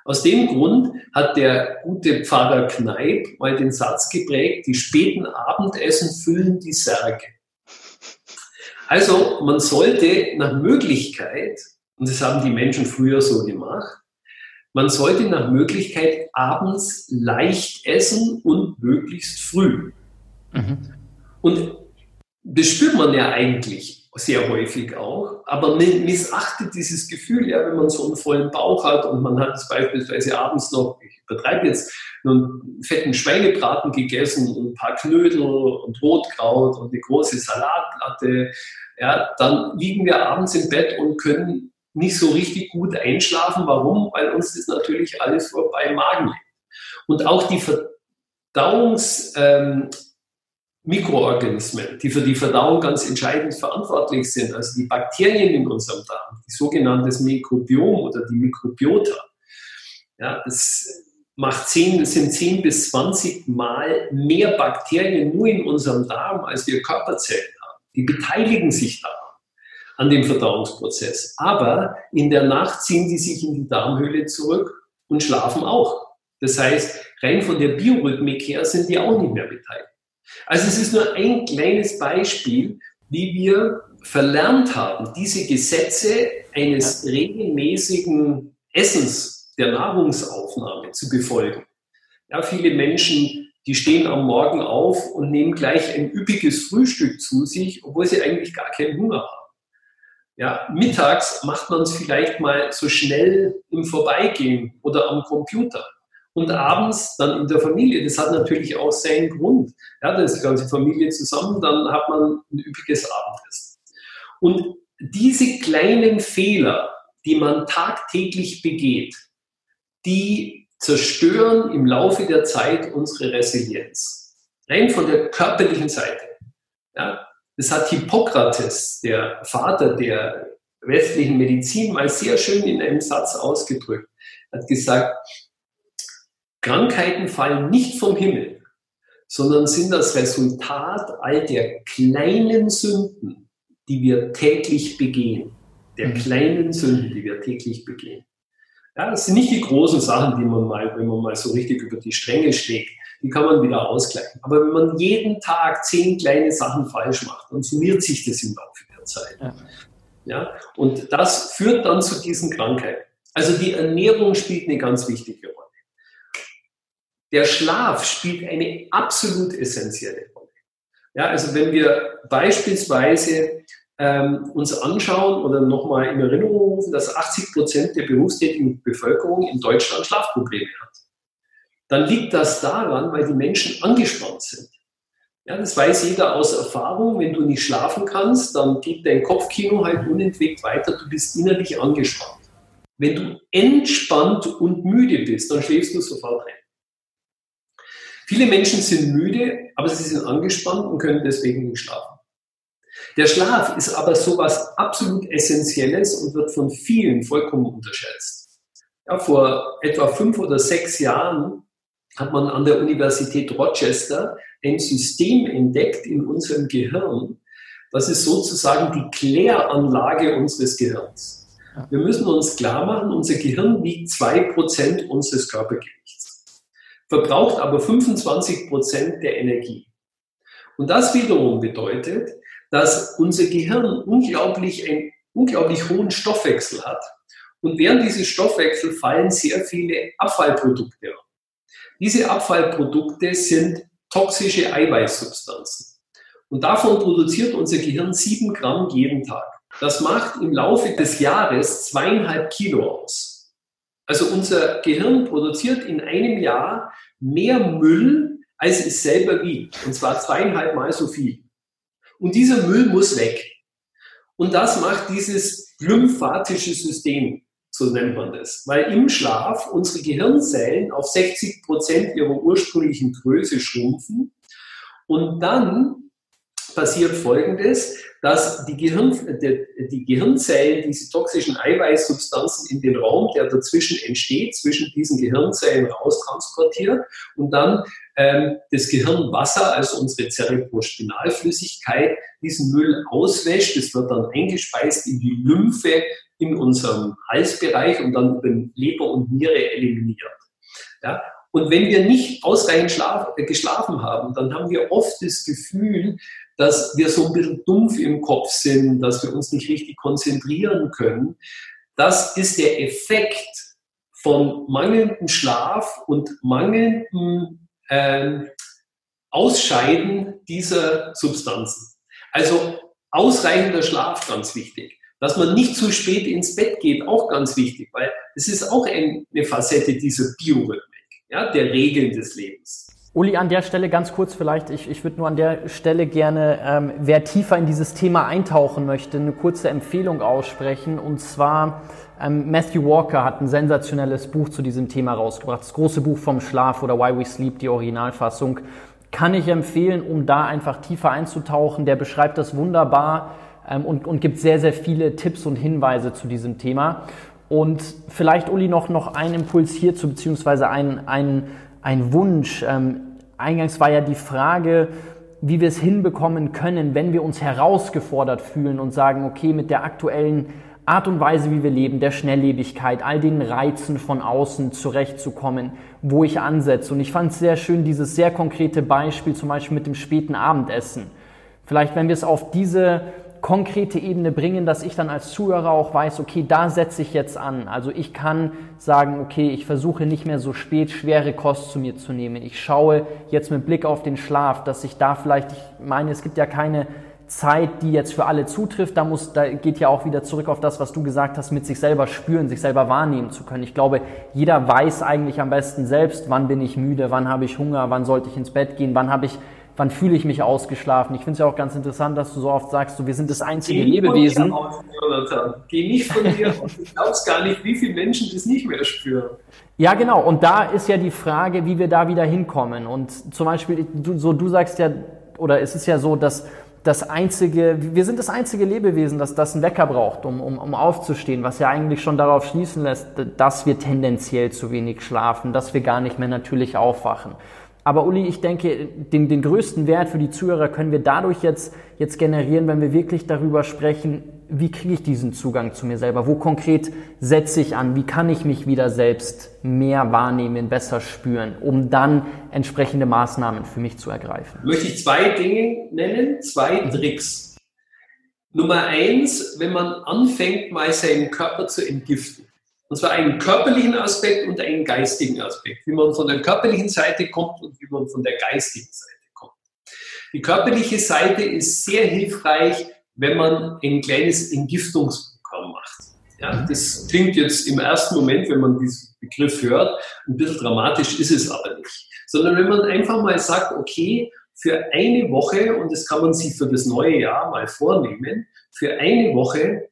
Aus dem Grund hat der gute Pfarrer Kneip mal den Satz geprägt, die späten Abendessen füllen die Särge. Also man sollte nach Möglichkeit, und das haben die Menschen früher so gemacht, man sollte nach Möglichkeit abends leicht essen und möglichst früh. Mhm. Und das spürt man ja eigentlich sehr häufig auch, aber missachtet dieses Gefühl, ja, wenn man so einen vollen Bauch hat und man hat beispielsweise abends noch, ich übertreibe jetzt, einen fetten Schweinebraten gegessen und ein paar Knödel und Rotkraut und eine große Salatplatte, ja, dann liegen wir abends im Bett und können nicht so richtig gut einschlafen. Warum? Weil uns das natürlich alles vorbei im Magen liegt. Und auch die Verdauungsmikroorganismen, ähm, die für die Verdauung ganz entscheidend verantwortlich sind, also die Bakterien in unserem Darm, die sogenannte Mikrobiom oder die Mikrobiota, ja, das macht 10, das sind 10 bis 20 Mal mehr Bakterien nur in unserem Darm, als wir Körperzellen haben. Die beteiligen sich daran an dem Verdauungsprozess. Aber in der Nacht ziehen die sich in die Darmhöhle zurück und schlafen auch. Das heißt, rein von der Biorhythmik her sind die auch nicht mehr beteiligt. Also es ist nur ein kleines Beispiel, wie wir verlernt haben, diese Gesetze eines regelmäßigen Essens, der Nahrungsaufnahme zu befolgen. Ja, viele Menschen, die stehen am Morgen auf und nehmen gleich ein üppiges Frühstück zu sich, obwohl sie eigentlich gar keinen Hunger haben. Ja, mittags macht man es vielleicht mal so schnell im Vorbeigehen oder am Computer. Und abends dann in der Familie, das hat natürlich auch seinen Grund. Ja, da ist die ganze Familie zusammen, dann hat man ein üppiges Abendessen. Und diese kleinen Fehler, die man tagtäglich begeht, die zerstören im Laufe der Zeit unsere Resilienz. Rein von der körperlichen Seite. Ja, das hat Hippokrates, der Vater der westlichen Medizin, mal sehr schön in einem Satz ausgedrückt. Er hat gesagt, Krankheiten fallen nicht vom Himmel, sondern sind das Resultat all der kleinen Sünden, die wir täglich begehen. Der mhm. kleinen Sünden, die wir täglich begehen. Ja, das sind nicht die großen Sachen, die man mal, wenn man mal so richtig über die Stränge schlägt, die kann man wieder ausgleichen. Aber wenn man jeden Tag zehn kleine Sachen falsch macht, dann summiert sich das im Laufe der Zeit. Ja. ja. Und das führt dann zu diesen Krankheiten. Also die Ernährung spielt eine ganz wichtige Rolle. Der Schlaf spielt eine absolut essentielle Rolle. Ja, also wenn wir beispielsweise ähm, uns anschauen oder nochmal in Erinnerung rufen, dass 80 Prozent der berufstätigen Bevölkerung in Deutschland Schlafprobleme hat. Dann liegt das daran, weil die Menschen angespannt sind. Ja, das weiß jeder aus Erfahrung. Wenn du nicht schlafen kannst, dann geht dein Kopfkino halt unentwegt weiter. Du bist innerlich angespannt. Wenn du entspannt und müde bist, dann schläfst du sofort ein. Viele Menschen sind müde, aber sie sind angespannt und können deswegen nicht schlafen. Der Schlaf ist aber sowas absolut Essentielles und wird von vielen vollkommen unterschätzt. Ja, vor etwa fünf oder sechs Jahren hat man an der Universität Rochester ein System entdeckt in unserem Gehirn. Das ist sozusagen die Kläranlage unseres Gehirns. Wir müssen uns klar machen, unser Gehirn wiegt zwei Prozent unseres Körpergewichts, verbraucht aber 25 Prozent der Energie. Und das wiederum bedeutet, dass unser Gehirn unglaublich, einen unglaublich hohen Stoffwechsel hat. Und während dieses Stoffwechsel fallen sehr viele Abfallprodukte an. Diese Abfallprodukte sind toxische Eiweißsubstanzen. Und davon produziert unser Gehirn sieben Gramm jeden Tag. Das macht im Laufe des Jahres zweieinhalb Kilo aus. Also unser Gehirn produziert in einem Jahr mehr Müll, als es selber wiegt. Und zwar zweieinhalb Mal so viel. Und dieser Müll muss weg. Und das macht dieses lymphatische System so nennt man das. Weil im Schlaf unsere Gehirnzellen auf 60 Prozent ihrer ursprünglichen Größe schrumpfen und dann passiert Folgendes, dass die, Gehirn, die Gehirnzellen diese toxischen Eiweißsubstanzen in den Raum, der dazwischen entsteht, zwischen diesen Gehirnzellen raustransportiert und dann ähm, das Gehirnwasser, also unsere Cerebrospinalflüssigkeit, diesen Müll auswäscht. Es wird dann eingespeist in die Lymphe in unserem Halsbereich und dann über Leber und Niere eliminiert. Ja? Und wenn wir nicht ausreichend äh, geschlafen haben, dann haben wir oft das Gefühl, dass wir so ein bisschen dumpf im Kopf sind, dass wir uns nicht richtig konzentrieren können. Das ist der Effekt von mangelndem Schlaf und mangelndem äh, Ausscheiden dieser Substanzen. Also ausreichender Schlaf, ganz wichtig. Dass man nicht zu spät ins Bett geht, auch ganz wichtig, weil es ist auch eine Facette dieser Biorhythmik, ja, der Regeln des Lebens. Uli, an der Stelle ganz kurz vielleicht, ich, ich würde nur an der Stelle gerne, ähm, wer tiefer in dieses Thema eintauchen möchte, eine kurze Empfehlung aussprechen. Und zwar, ähm, Matthew Walker hat ein sensationelles Buch zu diesem Thema rausgebracht, das große Buch vom Schlaf oder Why We Sleep, die Originalfassung. Kann ich empfehlen, um da einfach tiefer einzutauchen. Der beschreibt das wunderbar ähm, und, und gibt sehr, sehr viele Tipps und Hinweise zu diesem Thema. Und vielleicht, Uli, noch, noch ein Impuls hierzu, beziehungsweise ein, ein, ein Wunsch. Ähm, eingangs war ja die Frage, wie wir es hinbekommen können, wenn wir uns herausgefordert fühlen und sagen, okay, mit der aktuellen Art und Weise, wie wir leben, der Schnelllebigkeit, all den Reizen von außen zurechtzukommen, wo ich ansetze. Und ich fand es sehr schön, dieses sehr konkrete Beispiel, zum Beispiel mit dem späten Abendessen. Vielleicht, wenn wir es auf diese konkrete Ebene bringen, dass ich dann als Zuhörer auch weiß, okay, da setze ich jetzt an. Also ich kann sagen, okay, ich versuche nicht mehr so spät schwere Kost zu mir zu nehmen. Ich schaue jetzt mit Blick auf den Schlaf, dass ich da vielleicht, ich meine, es gibt ja keine Zeit, die jetzt für alle zutrifft. Da muss, da geht ja auch wieder zurück auf das, was du gesagt hast, mit sich selber spüren, sich selber wahrnehmen zu können. Ich glaube, jeder weiß eigentlich am besten selbst, wann bin ich müde, wann habe ich Hunger, wann sollte ich ins Bett gehen, wann habe ich wann fühle ich mich ausgeschlafen. Ich finde es ja auch ganz interessant, dass du so oft sagst, so, wir sind das einzige Geh Lebewesen. Aus, Geh nicht von dir aus. Du glaubst gar nicht, wie viele Menschen das nicht mehr spüren. Ja, genau. Und da ist ja die Frage, wie wir da wieder hinkommen. Und zum Beispiel, du, so, du sagst ja, oder es ist ja so, dass das einzige, wir sind das einzige Lebewesen, das, das einen Wecker braucht, um, um, um aufzustehen, was ja eigentlich schon darauf schließen lässt, dass wir tendenziell zu wenig schlafen, dass wir gar nicht mehr natürlich aufwachen. Aber Uli, ich denke, den, den größten Wert für die Zuhörer können wir dadurch jetzt, jetzt generieren, wenn wir wirklich darüber sprechen, wie kriege ich diesen Zugang zu mir selber? Wo konkret setze ich an? Wie kann ich mich wieder selbst mehr wahrnehmen, besser spüren, um dann entsprechende Maßnahmen für mich zu ergreifen? Möchte ich zwei Dinge nennen, zwei Tricks. Nummer eins, wenn man anfängt, mal seinen Körper zu entgiften. Und zwar einen körperlichen Aspekt und einen geistigen Aspekt. Wie man von der körperlichen Seite kommt und wie man von der geistigen Seite kommt. Die körperliche Seite ist sehr hilfreich, wenn man ein kleines Entgiftungsprogramm macht. Ja, das klingt jetzt im ersten Moment, wenn man diesen Begriff hört, ein bisschen dramatisch ist es aber nicht. Sondern wenn man einfach mal sagt, okay, für eine Woche, und das kann man sich für das neue Jahr mal vornehmen, für eine Woche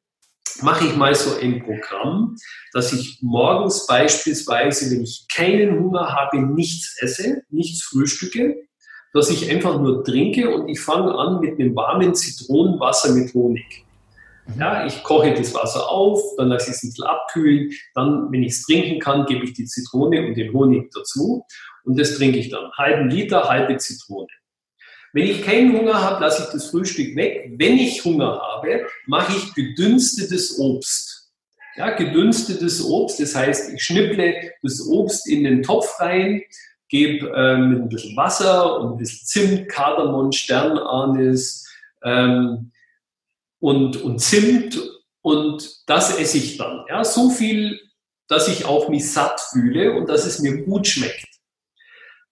mache ich mal so ein Programm, dass ich morgens beispielsweise, wenn ich keinen Hunger habe, nichts esse, nichts frühstücke, dass ich einfach nur trinke und ich fange an mit einem warmen Zitronenwasser mit Honig. Mhm. Ja, ich koche das Wasser auf, dann lasse ich es ein bisschen abkühlen, dann, wenn ich es trinken kann, gebe ich die Zitrone und den Honig dazu und das trinke ich dann. Halben Liter, halbe Zitrone. Wenn ich keinen Hunger habe, lasse ich das Frühstück weg. Wenn ich Hunger habe, mache ich gedünstetes Obst. Ja, gedünstetes Obst, das heißt, ich schnipple das Obst in den Topf rein, gebe ähm, ein bisschen Wasser und ein bisschen Zimt, Kardamom, Sternanis ähm, und, und Zimt und das esse ich dann. Ja, so viel, dass ich auch mich satt fühle und dass es mir gut schmeckt.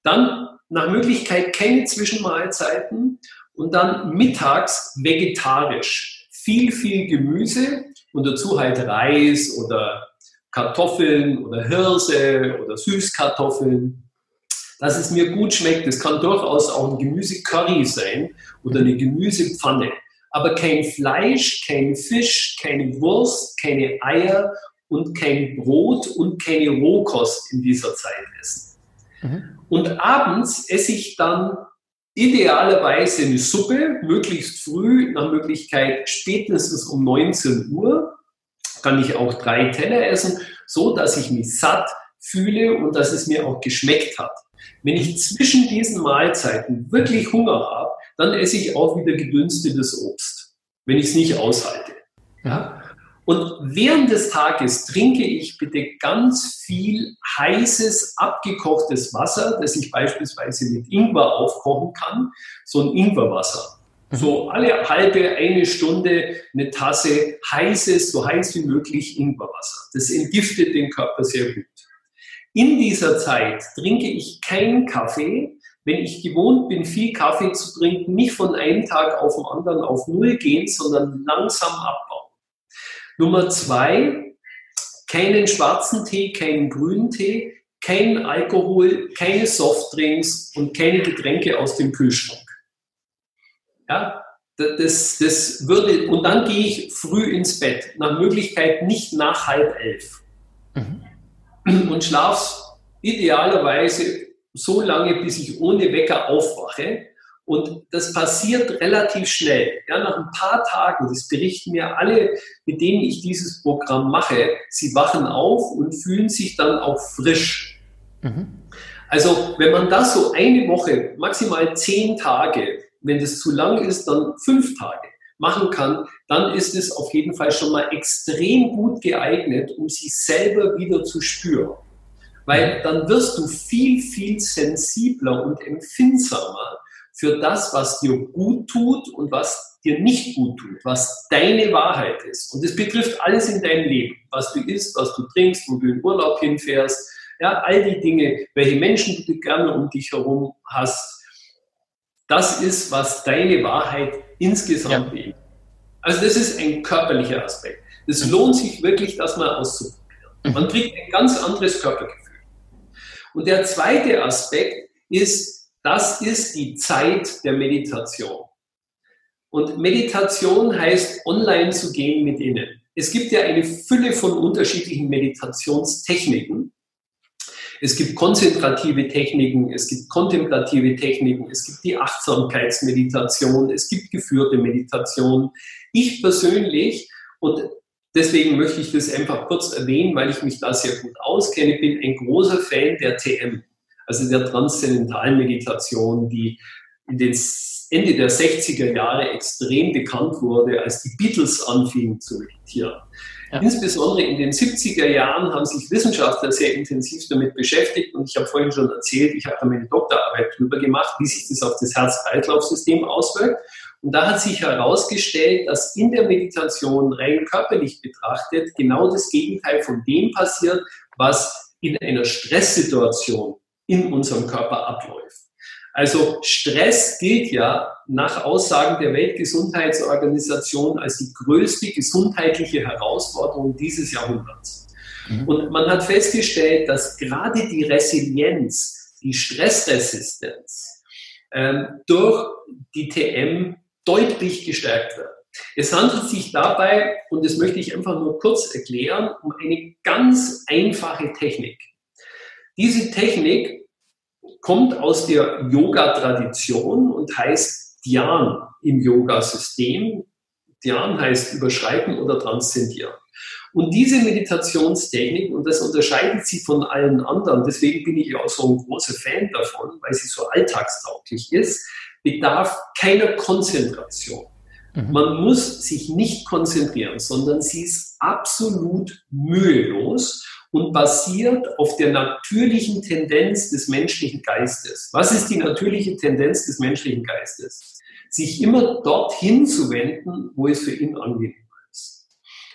Dann nach Möglichkeit keine Zwischenmahlzeiten und dann mittags vegetarisch. Viel, viel Gemüse und dazu halt Reis oder Kartoffeln oder Hirse oder Süßkartoffeln. Dass es mir gut schmeckt, das kann durchaus auch ein Gemüsecurry sein oder eine Gemüsepfanne. Aber kein Fleisch, kein Fisch, keine Wurst, keine Eier und kein Brot und keine Rohkost in dieser Zeit essen. Mhm. Und abends esse ich dann idealerweise eine Suppe, möglichst früh, nach Möglichkeit spätestens um 19 Uhr. Kann ich auch drei Teller essen, so dass ich mich satt fühle und dass es mir auch geschmeckt hat. Wenn ich zwischen diesen Mahlzeiten wirklich Hunger habe, dann esse ich auch wieder gedünstetes Obst, wenn ich es nicht aushalte. Ja? Und während des Tages trinke ich bitte ganz viel heißes, abgekochtes Wasser, das ich beispielsweise mit Ingwer aufkochen kann, so ein Ingwerwasser. Mhm. So alle halbe, eine Stunde eine Tasse heißes, so heiß wie möglich Ingwerwasser. Das entgiftet den Körper sehr gut. In dieser Zeit trinke ich keinen Kaffee, wenn ich gewohnt bin, viel Kaffee zu trinken, nicht von einem Tag auf den anderen auf Null gehen, sondern langsam abbauen. Nummer zwei, keinen schwarzen Tee, keinen grünen Tee, kein Alkohol, keine Softdrinks und keine Getränke aus dem Kühlschrank. Ja, das, das würde, und dann gehe ich früh ins Bett, nach Möglichkeit nicht nach halb elf. Mhm. Und schlaf idealerweise so lange, bis ich ohne Wecker aufwache und das passiert relativ schnell. Ja, nach ein paar Tagen, das berichten mir alle, mit denen ich dieses Programm mache, sie wachen auf und fühlen sich dann auch frisch. Mhm. Also wenn man das so eine Woche, maximal zehn Tage, wenn das zu lang ist, dann fünf Tage machen kann, dann ist es auf jeden Fall schon mal extrem gut geeignet, um sich selber wieder zu spüren. Weil dann wirst du viel, viel sensibler und empfindsamer für das, was dir gut tut und was dir nicht gut tut, was deine Wahrheit ist. Und es betrifft alles in deinem Leben, was du isst, was du trinkst, wo du in Urlaub hinfährst, ja, all die Dinge, welche Menschen du gerne um dich herum hast. Das ist, was deine Wahrheit insgesamt ja. Also das ist ein körperlicher Aspekt. Es lohnt sich wirklich, das mal auszuprobieren. Man kriegt ein ganz anderes Körpergefühl. Und der zweite Aspekt ist, das ist die Zeit der Meditation. Und Meditation heißt, online zu gehen mit innen. Es gibt ja eine Fülle von unterschiedlichen Meditationstechniken. Es gibt konzentrative Techniken, es gibt kontemplative Techniken, es gibt die Achtsamkeitsmeditation, es gibt geführte Meditation. Ich persönlich, und deswegen möchte ich das einfach kurz erwähnen, weil ich mich da sehr gut auskenne, bin ein großer Fan der TM also der transzendentalen Meditation, die in den Ende der 60er Jahre extrem bekannt wurde, als die Beatles anfingen zu meditieren. Ja. Insbesondere in den 70er Jahren haben sich Wissenschaftler sehr intensiv damit beschäftigt und ich habe vorhin schon erzählt, ich habe da meine Doktorarbeit darüber gemacht, wie sich das auf das Herz-Kreislauf-System auswirkt. Und da hat sich herausgestellt, dass in der Meditation rein körperlich betrachtet genau das Gegenteil von dem passiert, was in einer Stresssituation in unserem Körper abläuft. Also Stress gilt ja nach Aussagen der Weltgesundheitsorganisation als die größte gesundheitliche Herausforderung dieses Jahrhunderts. Mhm. Und man hat festgestellt, dass gerade die Resilienz, die Stressresistenz ähm, durch die TM deutlich gestärkt wird. Es handelt sich dabei, und das möchte ich einfach nur kurz erklären, um eine ganz einfache Technik. Diese Technik kommt aus der Yoga-Tradition und heißt Dhyan im Yoga-System. Dhyan heißt überschreiten oder transzendieren. Und diese Meditationstechnik, und das unterscheidet sie von allen anderen, deswegen bin ich auch so ein großer Fan davon, weil sie so alltagstauglich ist, bedarf keiner Konzentration. Mhm. Man muss sich nicht konzentrieren, sondern sie ist absolut mühelos und basiert auf der natürlichen Tendenz des menschlichen Geistes. Was ist die natürliche Tendenz des menschlichen Geistes? Sich immer dorthin zu wenden, wo es für ihn angenehm ist.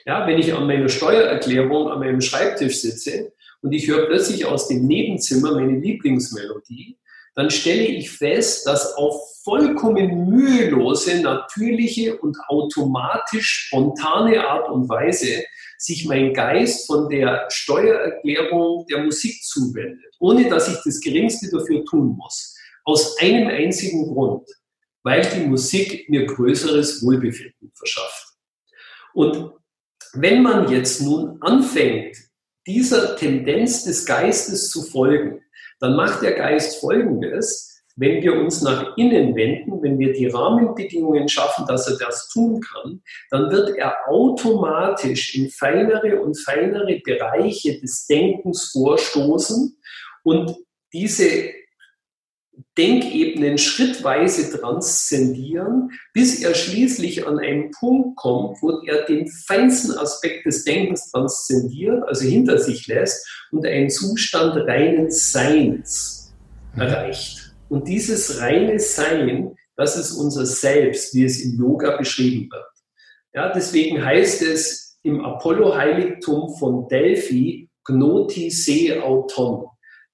Ja, wenn ich an meiner Steuererklärung an meinem Schreibtisch sitze und ich höre plötzlich aus dem Nebenzimmer meine Lieblingsmelodie, dann stelle ich fest, dass auf vollkommen mühelose, natürliche und automatisch spontane Art und Weise sich mein Geist von der Steuererklärung der Musik zuwendet, ohne dass ich das Geringste dafür tun muss. Aus einem einzigen Grund, weil die Musik mir größeres Wohlbefinden verschafft. Und wenn man jetzt nun anfängt, dieser Tendenz des Geistes zu folgen, dann macht der Geist Folgendes. Wenn wir uns nach innen wenden, wenn wir die Rahmenbedingungen schaffen, dass er das tun kann, dann wird er automatisch in feinere und feinere Bereiche des Denkens vorstoßen und diese Denkebenen schrittweise transzendieren, bis er schließlich an einen Punkt kommt, wo er den feinsten Aspekt des Denkens transzendiert, also hinter sich lässt und einen Zustand reinen Seins mhm. erreicht. Und dieses reine Sein, das ist unser Selbst, wie es im Yoga beschrieben wird. Ja, deswegen heißt es im Apollo-Heiligtum von Delphi, Gnoti se auton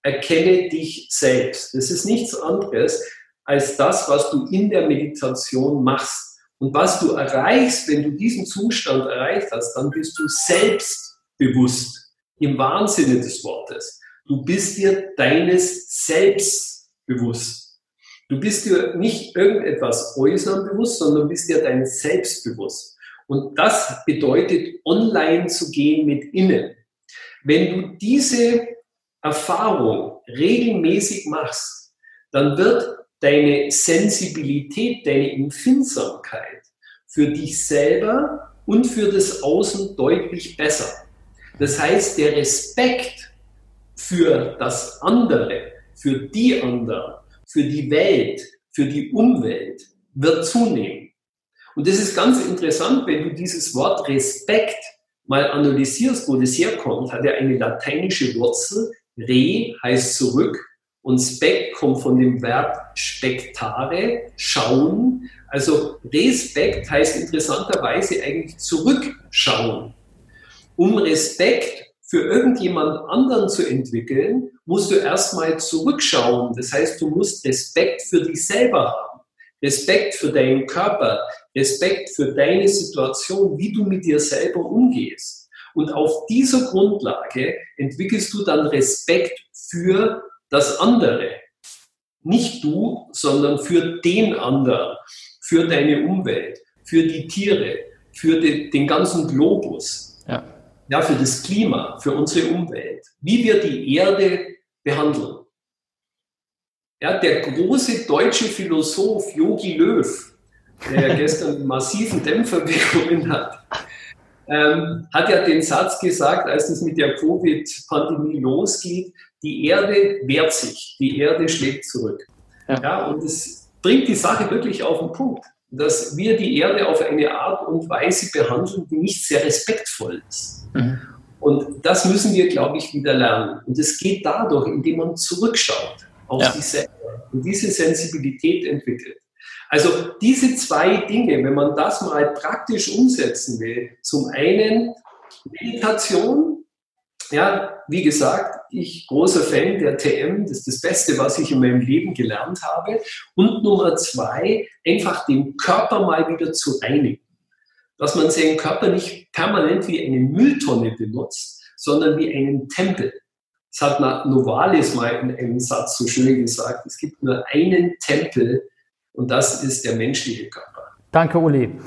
erkenne dich selbst. Das ist nichts anderes als das, was du in der Meditation machst. Und was du erreichst, wenn du diesen Zustand erreicht hast, dann bist du selbstbewusst im wahren Sinne des Wortes. Du bist dir deines Selbst bewusst. Du bist dir nicht irgendetwas äußern bewusst, sondern bist dir dein Selbst bewusst. Und das bedeutet, online zu gehen mit innen. Wenn du diese Erfahrung regelmäßig machst, dann wird deine Sensibilität, deine Empfindsamkeit für dich selber und für das Außen deutlich besser. Das heißt, der Respekt für das andere, für die anderen, für die Welt, für die Umwelt wird zunehmen. Und das ist ganz interessant, wenn du dieses Wort Respekt mal analysierst, wo das herkommt, hat er eine lateinische Wurzel, Re heißt zurück und spec kommt von dem Verb spektare, schauen. Also Respekt heißt interessanterweise eigentlich zurückschauen. Um Respekt für irgendjemand anderen zu entwickeln, musst du erstmal zurückschauen. Das heißt, du musst Respekt für dich selber haben. Respekt für deinen Körper, Respekt für deine Situation, wie du mit dir selber umgehst. Und auf dieser Grundlage entwickelst du dann Respekt für das andere. Nicht du, sondern für den anderen, für deine Umwelt, für die Tiere, für den, den ganzen Globus, ja. ja, für das Klima, für unsere Umwelt, wie wir die Erde behandeln. Ja, der große deutsche Philosoph Yogi Löw, der ja gestern massiven Dämpfer bekommen hat, ähm, hat ja den Satz gesagt, als es mit der Covid-Pandemie losgeht, die Erde wehrt sich, die Erde schlägt zurück. Ja. ja und es bringt die Sache wirklich auf den Punkt, dass wir die Erde auf eine Art und Weise behandeln, die nicht sehr respektvoll ist. Mhm. Und das müssen wir, glaube ich, wieder lernen. Und es geht dadurch, indem man zurückschaut auf ja. sich selber und diese Sensibilität entwickelt. Also diese zwei Dinge, wenn man das mal praktisch umsetzen will, zum einen Meditation, ja, wie gesagt, ich großer Fan der TM, das ist das Beste, was ich in meinem Leben gelernt habe. Und Nummer zwei, einfach den Körper mal wieder zu reinigen. Dass man seinen Körper nicht permanent wie eine Mülltonne benutzt, sondern wie einen Tempel. Das hat Novalis mal in einem Satz so schön gesagt. Es gibt nur einen Tempel und das ist der menschliche Körper. Danke, Uli.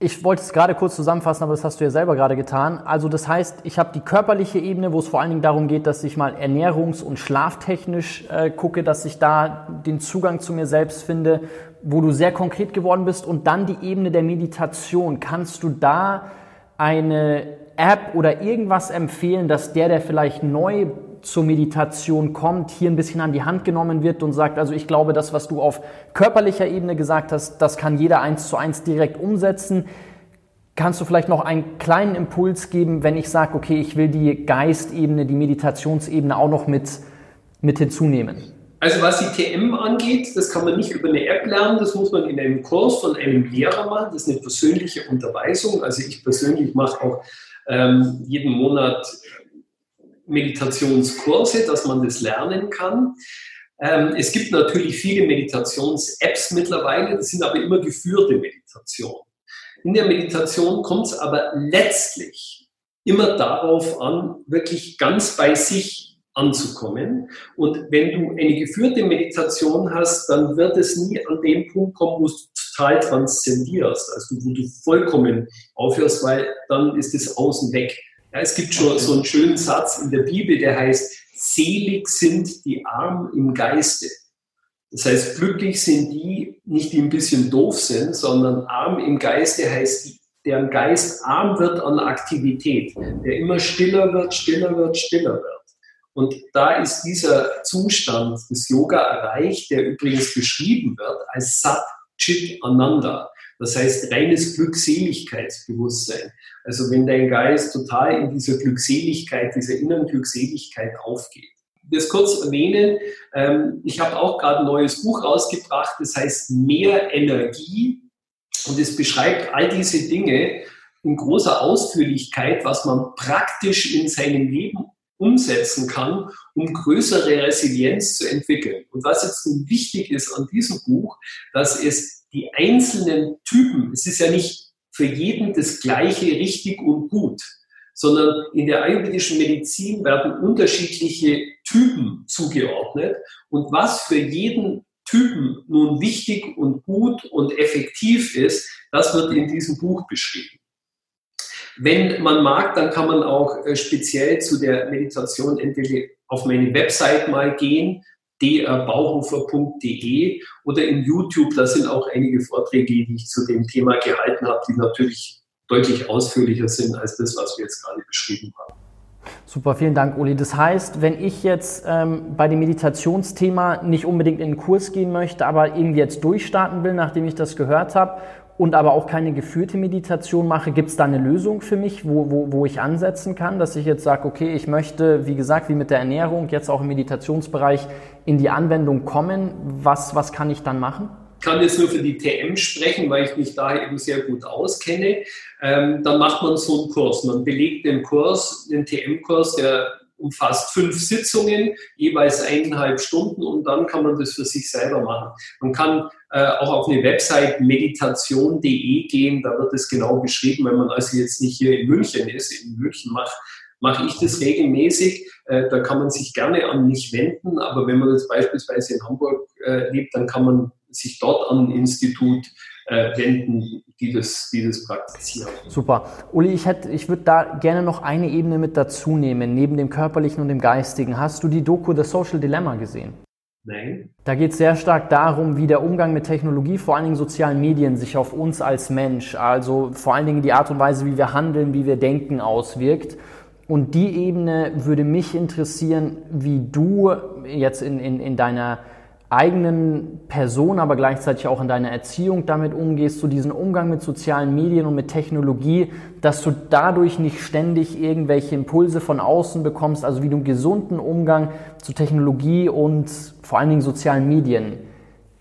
Ich wollte es gerade kurz zusammenfassen, aber das hast du ja selber gerade getan. Also das heißt, ich habe die körperliche Ebene, wo es vor allen Dingen darum geht, dass ich mal ernährungs- und schlaftechnisch äh, gucke, dass ich da den Zugang zu mir selbst finde, wo du sehr konkret geworden bist. Und dann die Ebene der Meditation. Kannst du da eine App oder irgendwas empfehlen, dass der, der vielleicht neu zur Meditation kommt, hier ein bisschen an die Hand genommen wird und sagt, also ich glaube, das, was du auf körperlicher Ebene gesagt hast, das kann jeder eins zu eins direkt umsetzen. Kannst du vielleicht noch einen kleinen Impuls geben, wenn ich sage, okay, ich will die Geistebene, die Meditationsebene auch noch mit, mit hinzunehmen? Also was die TM angeht, das kann man nicht über eine App lernen, das muss man in einem Kurs von einem Lehrer machen, das ist eine persönliche Unterweisung. Also ich persönlich mache auch ähm, jeden Monat Meditationskurse, dass man das lernen kann. Ähm, es gibt natürlich viele Meditations-Apps mittlerweile, das sind aber immer geführte Meditationen. In der Meditation kommt es aber letztlich immer darauf an, wirklich ganz bei sich anzukommen. Und wenn du eine geführte Meditation hast, dann wird es nie an den Punkt kommen, wo du total transzendierst, also wo du vollkommen aufhörst, weil dann ist das Außen weg. Ja, es gibt schon so einen schönen Satz in der Bibel, der heißt, selig sind die Armen im Geiste. Das heißt, glücklich sind die, nicht die ein bisschen doof sind, sondern arm im Geiste heißt, deren Geist arm wird an Aktivität, der immer stiller wird, stiller wird, stiller wird. Und da ist dieser Zustand des Yoga erreicht, der übrigens beschrieben wird als Sat Chit Ananda. Das heißt reines Glückseligkeitsbewusstsein. Also wenn dein Geist total in dieser Glückseligkeit, dieser inneren Glückseligkeit aufgeht. Das kurz erwähnen, ähm, ich habe auch gerade ein neues Buch rausgebracht, das heißt Mehr Energie und es beschreibt all diese Dinge in großer Ausführlichkeit, was man praktisch in seinem Leben umsetzen kann, um größere Resilienz zu entwickeln. Und was jetzt wichtig ist an diesem Buch, dass es die einzelnen Typen, es ist ja nicht für jeden das gleiche richtig und gut, sondern in der ayurvedischen Medizin werden unterschiedliche Typen zugeordnet und was für jeden Typen nun wichtig und gut und effektiv ist, das wird in diesem Buch beschrieben. Wenn man mag, dann kann man auch äh, speziell zu der Meditation entweder auf meine Website mal gehen, drbauhofer.de oder in YouTube, da sind auch einige Vorträge, die ich zu dem Thema gehalten habe, die natürlich deutlich ausführlicher sind als das, was wir jetzt gerade beschrieben haben. Super, vielen Dank, Uli. Das heißt, wenn ich jetzt ähm, bei dem Meditationsthema nicht unbedingt in den Kurs gehen möchte, aber irgendwie jetzt durchstarten will, nachdem ich das gehört habe und aber auch keine geführte Meditation mache, gibt es da eine Lösung für mich, wo, wo, wo ich ansetzen kann, dass ich jetzt sage, okay, ich möchte, wie gesagt, wie mit der Ernährung, jetzt auch im Meditationsbereich in die Anwendung kommen. Was, was kann ich dann machen? Ich kann jetzt nur für die TM sprechen, weil ich mich da eben sehr gut auskenne. Ähm, dann macht man so einen Kurs. Man belegt den Kurs, den TM-Kurs, der umfasst fünf Sitzungen, jeweils eineinhalb Stunden und dann kann man das für sich selber machen. Man kann äh, auch auf eine Website meditation.de gehen, da wird es genau beschrieben, wenn man also jetzt nicht hier in München ist. In München mache ich das regelmäßig. Äh, da kann man sich gerne an mich wenden, aber wenn man jetzt beispielsweise in Hamburg äh, lebt, dann kann man sich dort an ein Institut wenden, die das, die das praktizieren. Super. Uli, ich, hätte, ich würde da gerne noch eine Ebene mit dazu nehmen, neben dem körperlichen und dem geistigen. Hast du die Doku The Social Dilemma gesehen? Nein. Da geht es sehr stark darum, wie der Umgang mit Technologie, vor allen Dingen sozialen Medien, sich auf uns als Mensch, also vor allen Dingen die Art und Weise, wie wir handeln, wie wir denken, auswirkt. Und die Ebene würde mich interessieren, wie du jetzt in, in, in deiner eigenen Person, aber gleichzeitig auch in deiner Erziehung damit umgehst, so diesen Umgang mit sozialen Medien und mit Technologie, dass du dadurch nicht ständig irgendwelche Impulse von außen bekommst, also wie du einen gesunden Umgang zu Technologie und vor allen Dingen sozialen Medien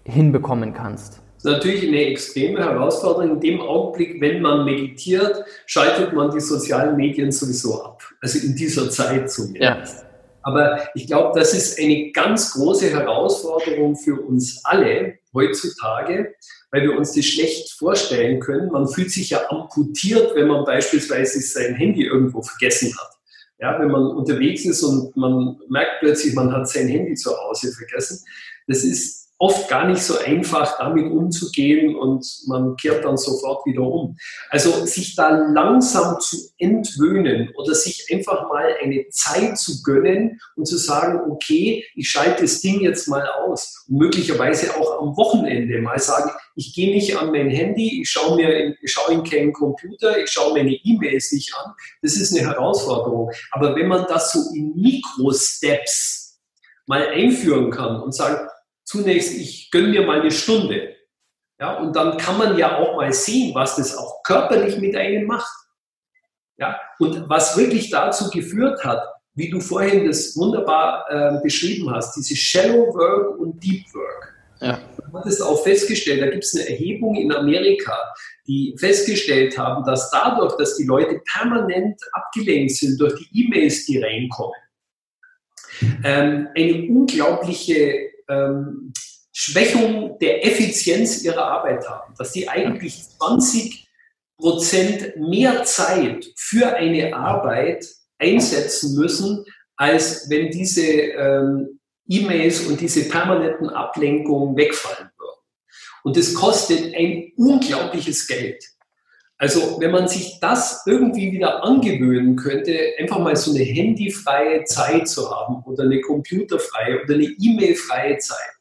hinbekommen kannst. Das ist natürlich eine extreme Herausforderung. In dem Augenblick, wenn man meditiert, schaltet man die sozialen Medien sowieso ab. Also in dieser Zeit zumindest. Ja. Aber ich glaube, das ist eine ganz große Herausforderung für uns alle heutzutage, weil wir uns das schlecht vorstellen können. Man fühlt sich ja amputiert, wenn man beispielsweise sein Handy irgendwo vergessen hat. Ja, wenn man unterwegs ist und man merkt plötzlich, man hat sein Handy zu Hause vergessen. Das ist oft gar nicht so einfach, damit umzugehen und man kehrt dann sofort wieder um. Also sich da langsam zu entwöhnen oder sich einfach mal eine Zeit zu gönnen und zu sagen, okay, ich schalte das Ding jetzt mal aus. Und möglicherweise auch am Wochenende mal sagen, ich gehe nicht an mein Handy, ich schaue mir, ich schaue in keinen Computer, ich schaue meine E-Mails nicht an. Das ist eine Herausforderung. Aber wenn man das so in Mikro-Steps mal einführen kann und sagen, zunächst, ich gönne mir mal eine Stunde. Ja, und dann kann man ja auch mal sehen, was das auch körperlich mit einem macht. Ja, und was wirklich dazu geführt hat, wie du vorhin das wunderbar äh, beschrieben hast, diese Shallow Work und Deep Work. Ja. Man hat es auch festgestellt, da gibt es eine Erhebung in Amerika, die festgestellt haben, dass dadurch, dass die Leute permanent abgelenkt sind durch die E-Mails, die reinkommen, ähm, eine unglaubliche ähm, Schwächung der Effizienz ihrer Arbeit haben, dass sie eigentlich 20 Prozent mehr Zeit für eine Arbeit einsetzen müssen, als wenn diese ähm, E-Mails und diese permanenten Ablenkungen wegfallen würden. Und das kostet ein unglaubliches Geld. Also wenn man sich das irgendwie wieder angewöhnen könnte, einfach mal so eine handyfreie Zeit zu haben oder eine computerfreie oder eine E-Mail-freie Zeit,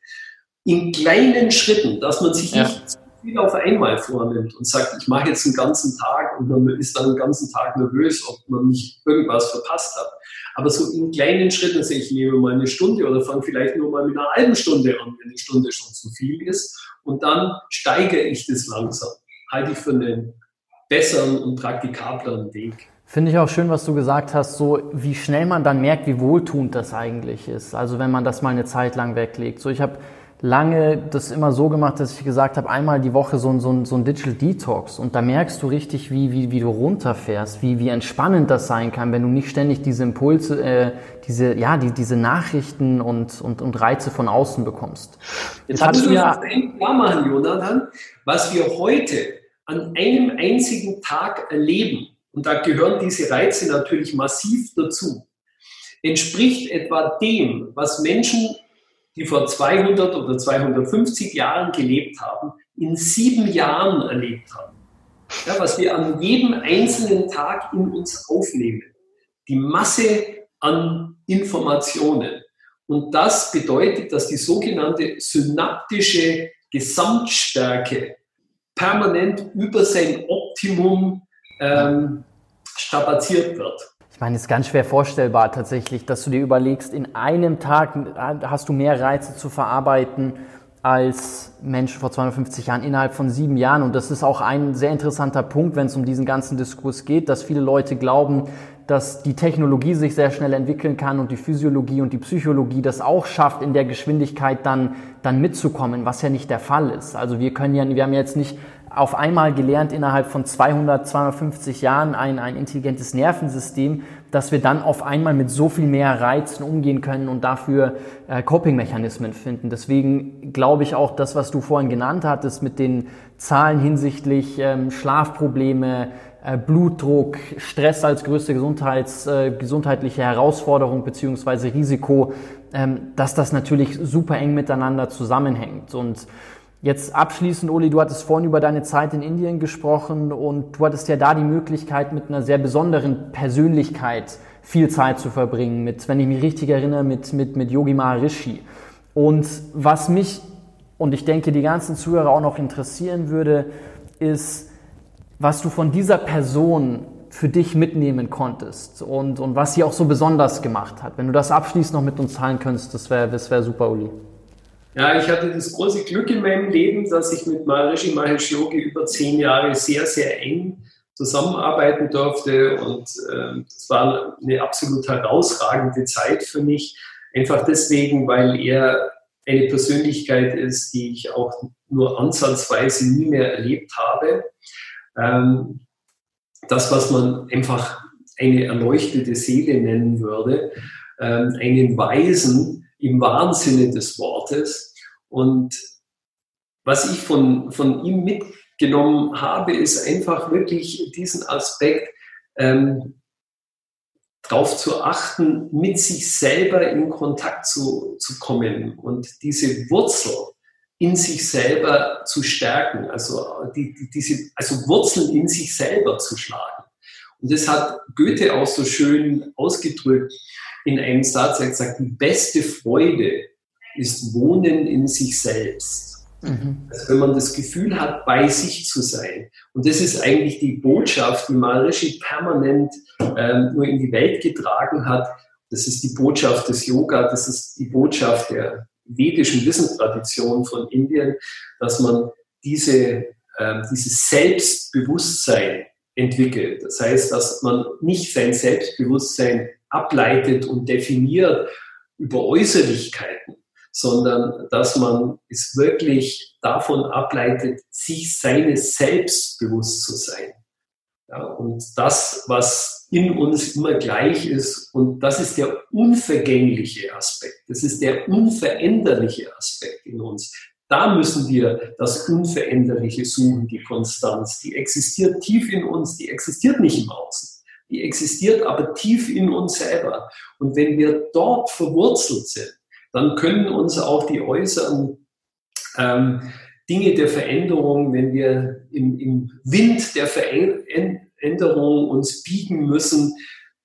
in kleinen Schritten, dass man sich ja. nicht zu viel auf einmal vornimmt und sagt, ich mache jetzt einen ganzen Tag und man ist dann den ganzen Tag nervös, ob man nicht irgendwas verpasst hat. Aber so in kleinen Schritten, sehe ich nehme mal eine Stunde oder fange vielleicht nur mal mit einer halben Stunde an, wenn eine Stunde schon zu viel ist. Und dann steigere ich das langsam. Halte ich für einen besseren und praktikableren Weg. Finde ich auch schön, was du gesagt hast, so wie schnell man dann merkt, wie wohltuend das eigentlich ist. Also wenn man das mal eine Zeit lang weglegt. So ich habe lange das immer so gemacht, dass ich gesagt habe, einmal die Woche so ein, so ein, so ein Digital Detox. Und da merkst du richtig, wie, wie, wie du runterfährst, wie, wie entspannend das sein kann, wenn du nicht ständig diese Impulse, äh, diese, ja, die, diese Nachrichten und, und, und Reize von außen bekommst. Jetzt, Jetzt hattest du ja klar machen, Jonathan, was wir heute an einem einzigen Tag erleben, und da gehören diese Reize natürlich massiv dazu, entspricht etwa dem, was Menschen, die vor 200 oder 250 Jahren gelebt haben, in sieben Jahren erlebt haben. Ja, was wir an jedem einzelnen Tag in uns aufnehmen. Die Masse an Informationen. Und das bedeutet, dass die sogenannte synaptische Gesamtstärke permanent über sein Optimum ähm, strapaziert wird. Ich meine, es ist ganz schwer vorstellbar tatsächlich, dass du dir überlegst, in einem Tag hast du mehr Reize zu verarbeiten als Menschen vor 250 Jahren innerhalb von sieben Jahren. Und das ist auch ein sehr interessanter Punkt, wenn es um diesen ganzen Diskurs geht, dass viele Leute glauben, dass die Technologie sich sehr schnell entwickeln kann und die Physiologie und die Psychologie das auch schafft, in der Geschwindigkeit dann, dann mitzukommen, was ja nicht der Fall ist. Also wir können ja, wir haben jetzt nicht auf einmal gelernt, innerhalb von 200, 250 Jahren ein, ein intelligentes Nervensystem, dass wir dann auf einmal mit so viel mehr Reizen umgehen können und dafür äh, Coping-Mechanismen finden. Deswegen glaube ich auch, das, was du vorhin genannt hattest mit den Zahlen hinsichtlich ähm, Schlafprobleme, Blutdruck, Stress als größte Gesundheits, äh, gesundheitliche Herausforderung beziehungsweise Risiko, ähm, dass das natürlich super eng miteinander zusammenhängt. Und jetzt abschließend, Uli, du hattest vorhin über deine Zeit in Indien gesprochen und du hattest ja da die Möglichkeit, mit einer sehr besonderen Persönlichkeit viel Zeit zu verbringen, mit, wenn ich mich richtig erinnere, mit, mit, mit Yogi Maharishi. Und was mich und ich denke, die ganzen Zuhörer auch noch interessieren würde, ist, was du von dieser Person für dich mitnehmen konntest und, und was sie auch so besonders gemacht hat. Wenn du das abschließend noch mit uns teilen könntest, das wäre das wär super, Uli. Ja, ich hatte das große Glück in meinem Leben, dass ich mit Maharishi Mahesh Yogi über zehn Jahre sehr, sehr eng zusammenarbeiten durfte und äh, das war eine absolut herausragende Zeit für mich. Einfach deswegen, weil er eine Persönlichkeit ist, die ich auch nur ansatzweise nie mehr erlebt habe ähm, das, was man einfach eine erleuchtete Seele nennen würde. ähm, einen Weisen im wahren Sinne des Wortes. Und was ich von, von ihm mitgenommen habe, ist einfach wirklich diesen Aspekt, ähm, darauf zu achten, mit sich selber in Kontakt zu, zu kommen und diese Wurzel in sich selber zu stärken, also, die, die, diese, also Wurzeln in sich selber zu schlagen. Und das hat Goethe auch so schön ausgedrückt in einem Satz. Er hat gesagt, die beste Freude ist Wohnen in sich selbst. Mhm. Also wenn man das Gefühl hat, bei sich zu sein. Und das ist eigentlich die Botschaft, die Maharishi permanent ähm, nur in die Welt getragen hat. Das ist die Botschaft des Yoga, das ist die Botschaft der vedischen Wissenstradition von Indien, dass man diese, äh, dieses Selbstbewusstsein entwickelt. Das heißt, dass man nicht sein Selbstbewusstsein ableitet und definiert über Äußerlichkeiten, sondern dass man es wirklich davon ableitet, sich seines selbst bewusst zu sein. Ja, und das, was in uns immer gleich ist, und das ist der unvergängliche Aspekt, das ist der unveränderliche Aspekt in uns. Da müssen wir das Unveränderliche suchen, die Konstanz. Die existiert tief in uns, die existiert nicht im Außen. Die existiert aber tief in uns selber. Und wenn wir dort verwurzelt sind, dann können uns auch die äußeren ähm, Dinge der Veränderung, wenn wir im, im Wind der Veränderung uns biegen müssen,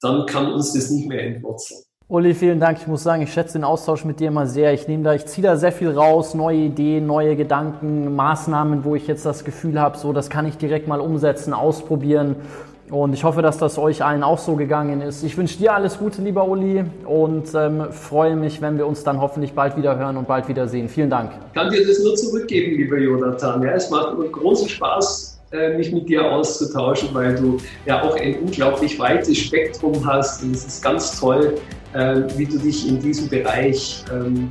dann kann uns das nicht mehr entwurzeln. Uli, vielen Dank. Ich muss sagen, ich schätze den Austausch mit dir immer sehr. Ich nehme da, ich ziehe da sehr viel raus, neue Ideen, neue Gedanken, Maßnahmen, wo ich jetzt das Gefühl habe, so, das kann ich direkt mal umsetzen, ausprobieren. Und ich hoffe, dass das euch allen auch so gegangen ist. Ich wünsche dir alles Gute, lieber Uli, und ähm, freue mich, wenn wir uns dann hoffentlich bald wieder hören und bald wieder sehen. Vielen Dank. Ich kann dir das nur zurückgeben, lieber Jonathan. Ja, es macht immer großen Spaß, äh, mich mit dir auszutauschen, weil du ja auch ein unglaublich weites Spektrum hast. Und es ist ganz toll, äh, wie du dich in diesem Bereich ähm,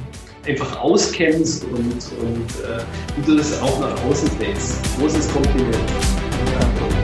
einfach auskennst und, und äh, wie du das auch nach außen trägst. Großes Kompliment. Danke.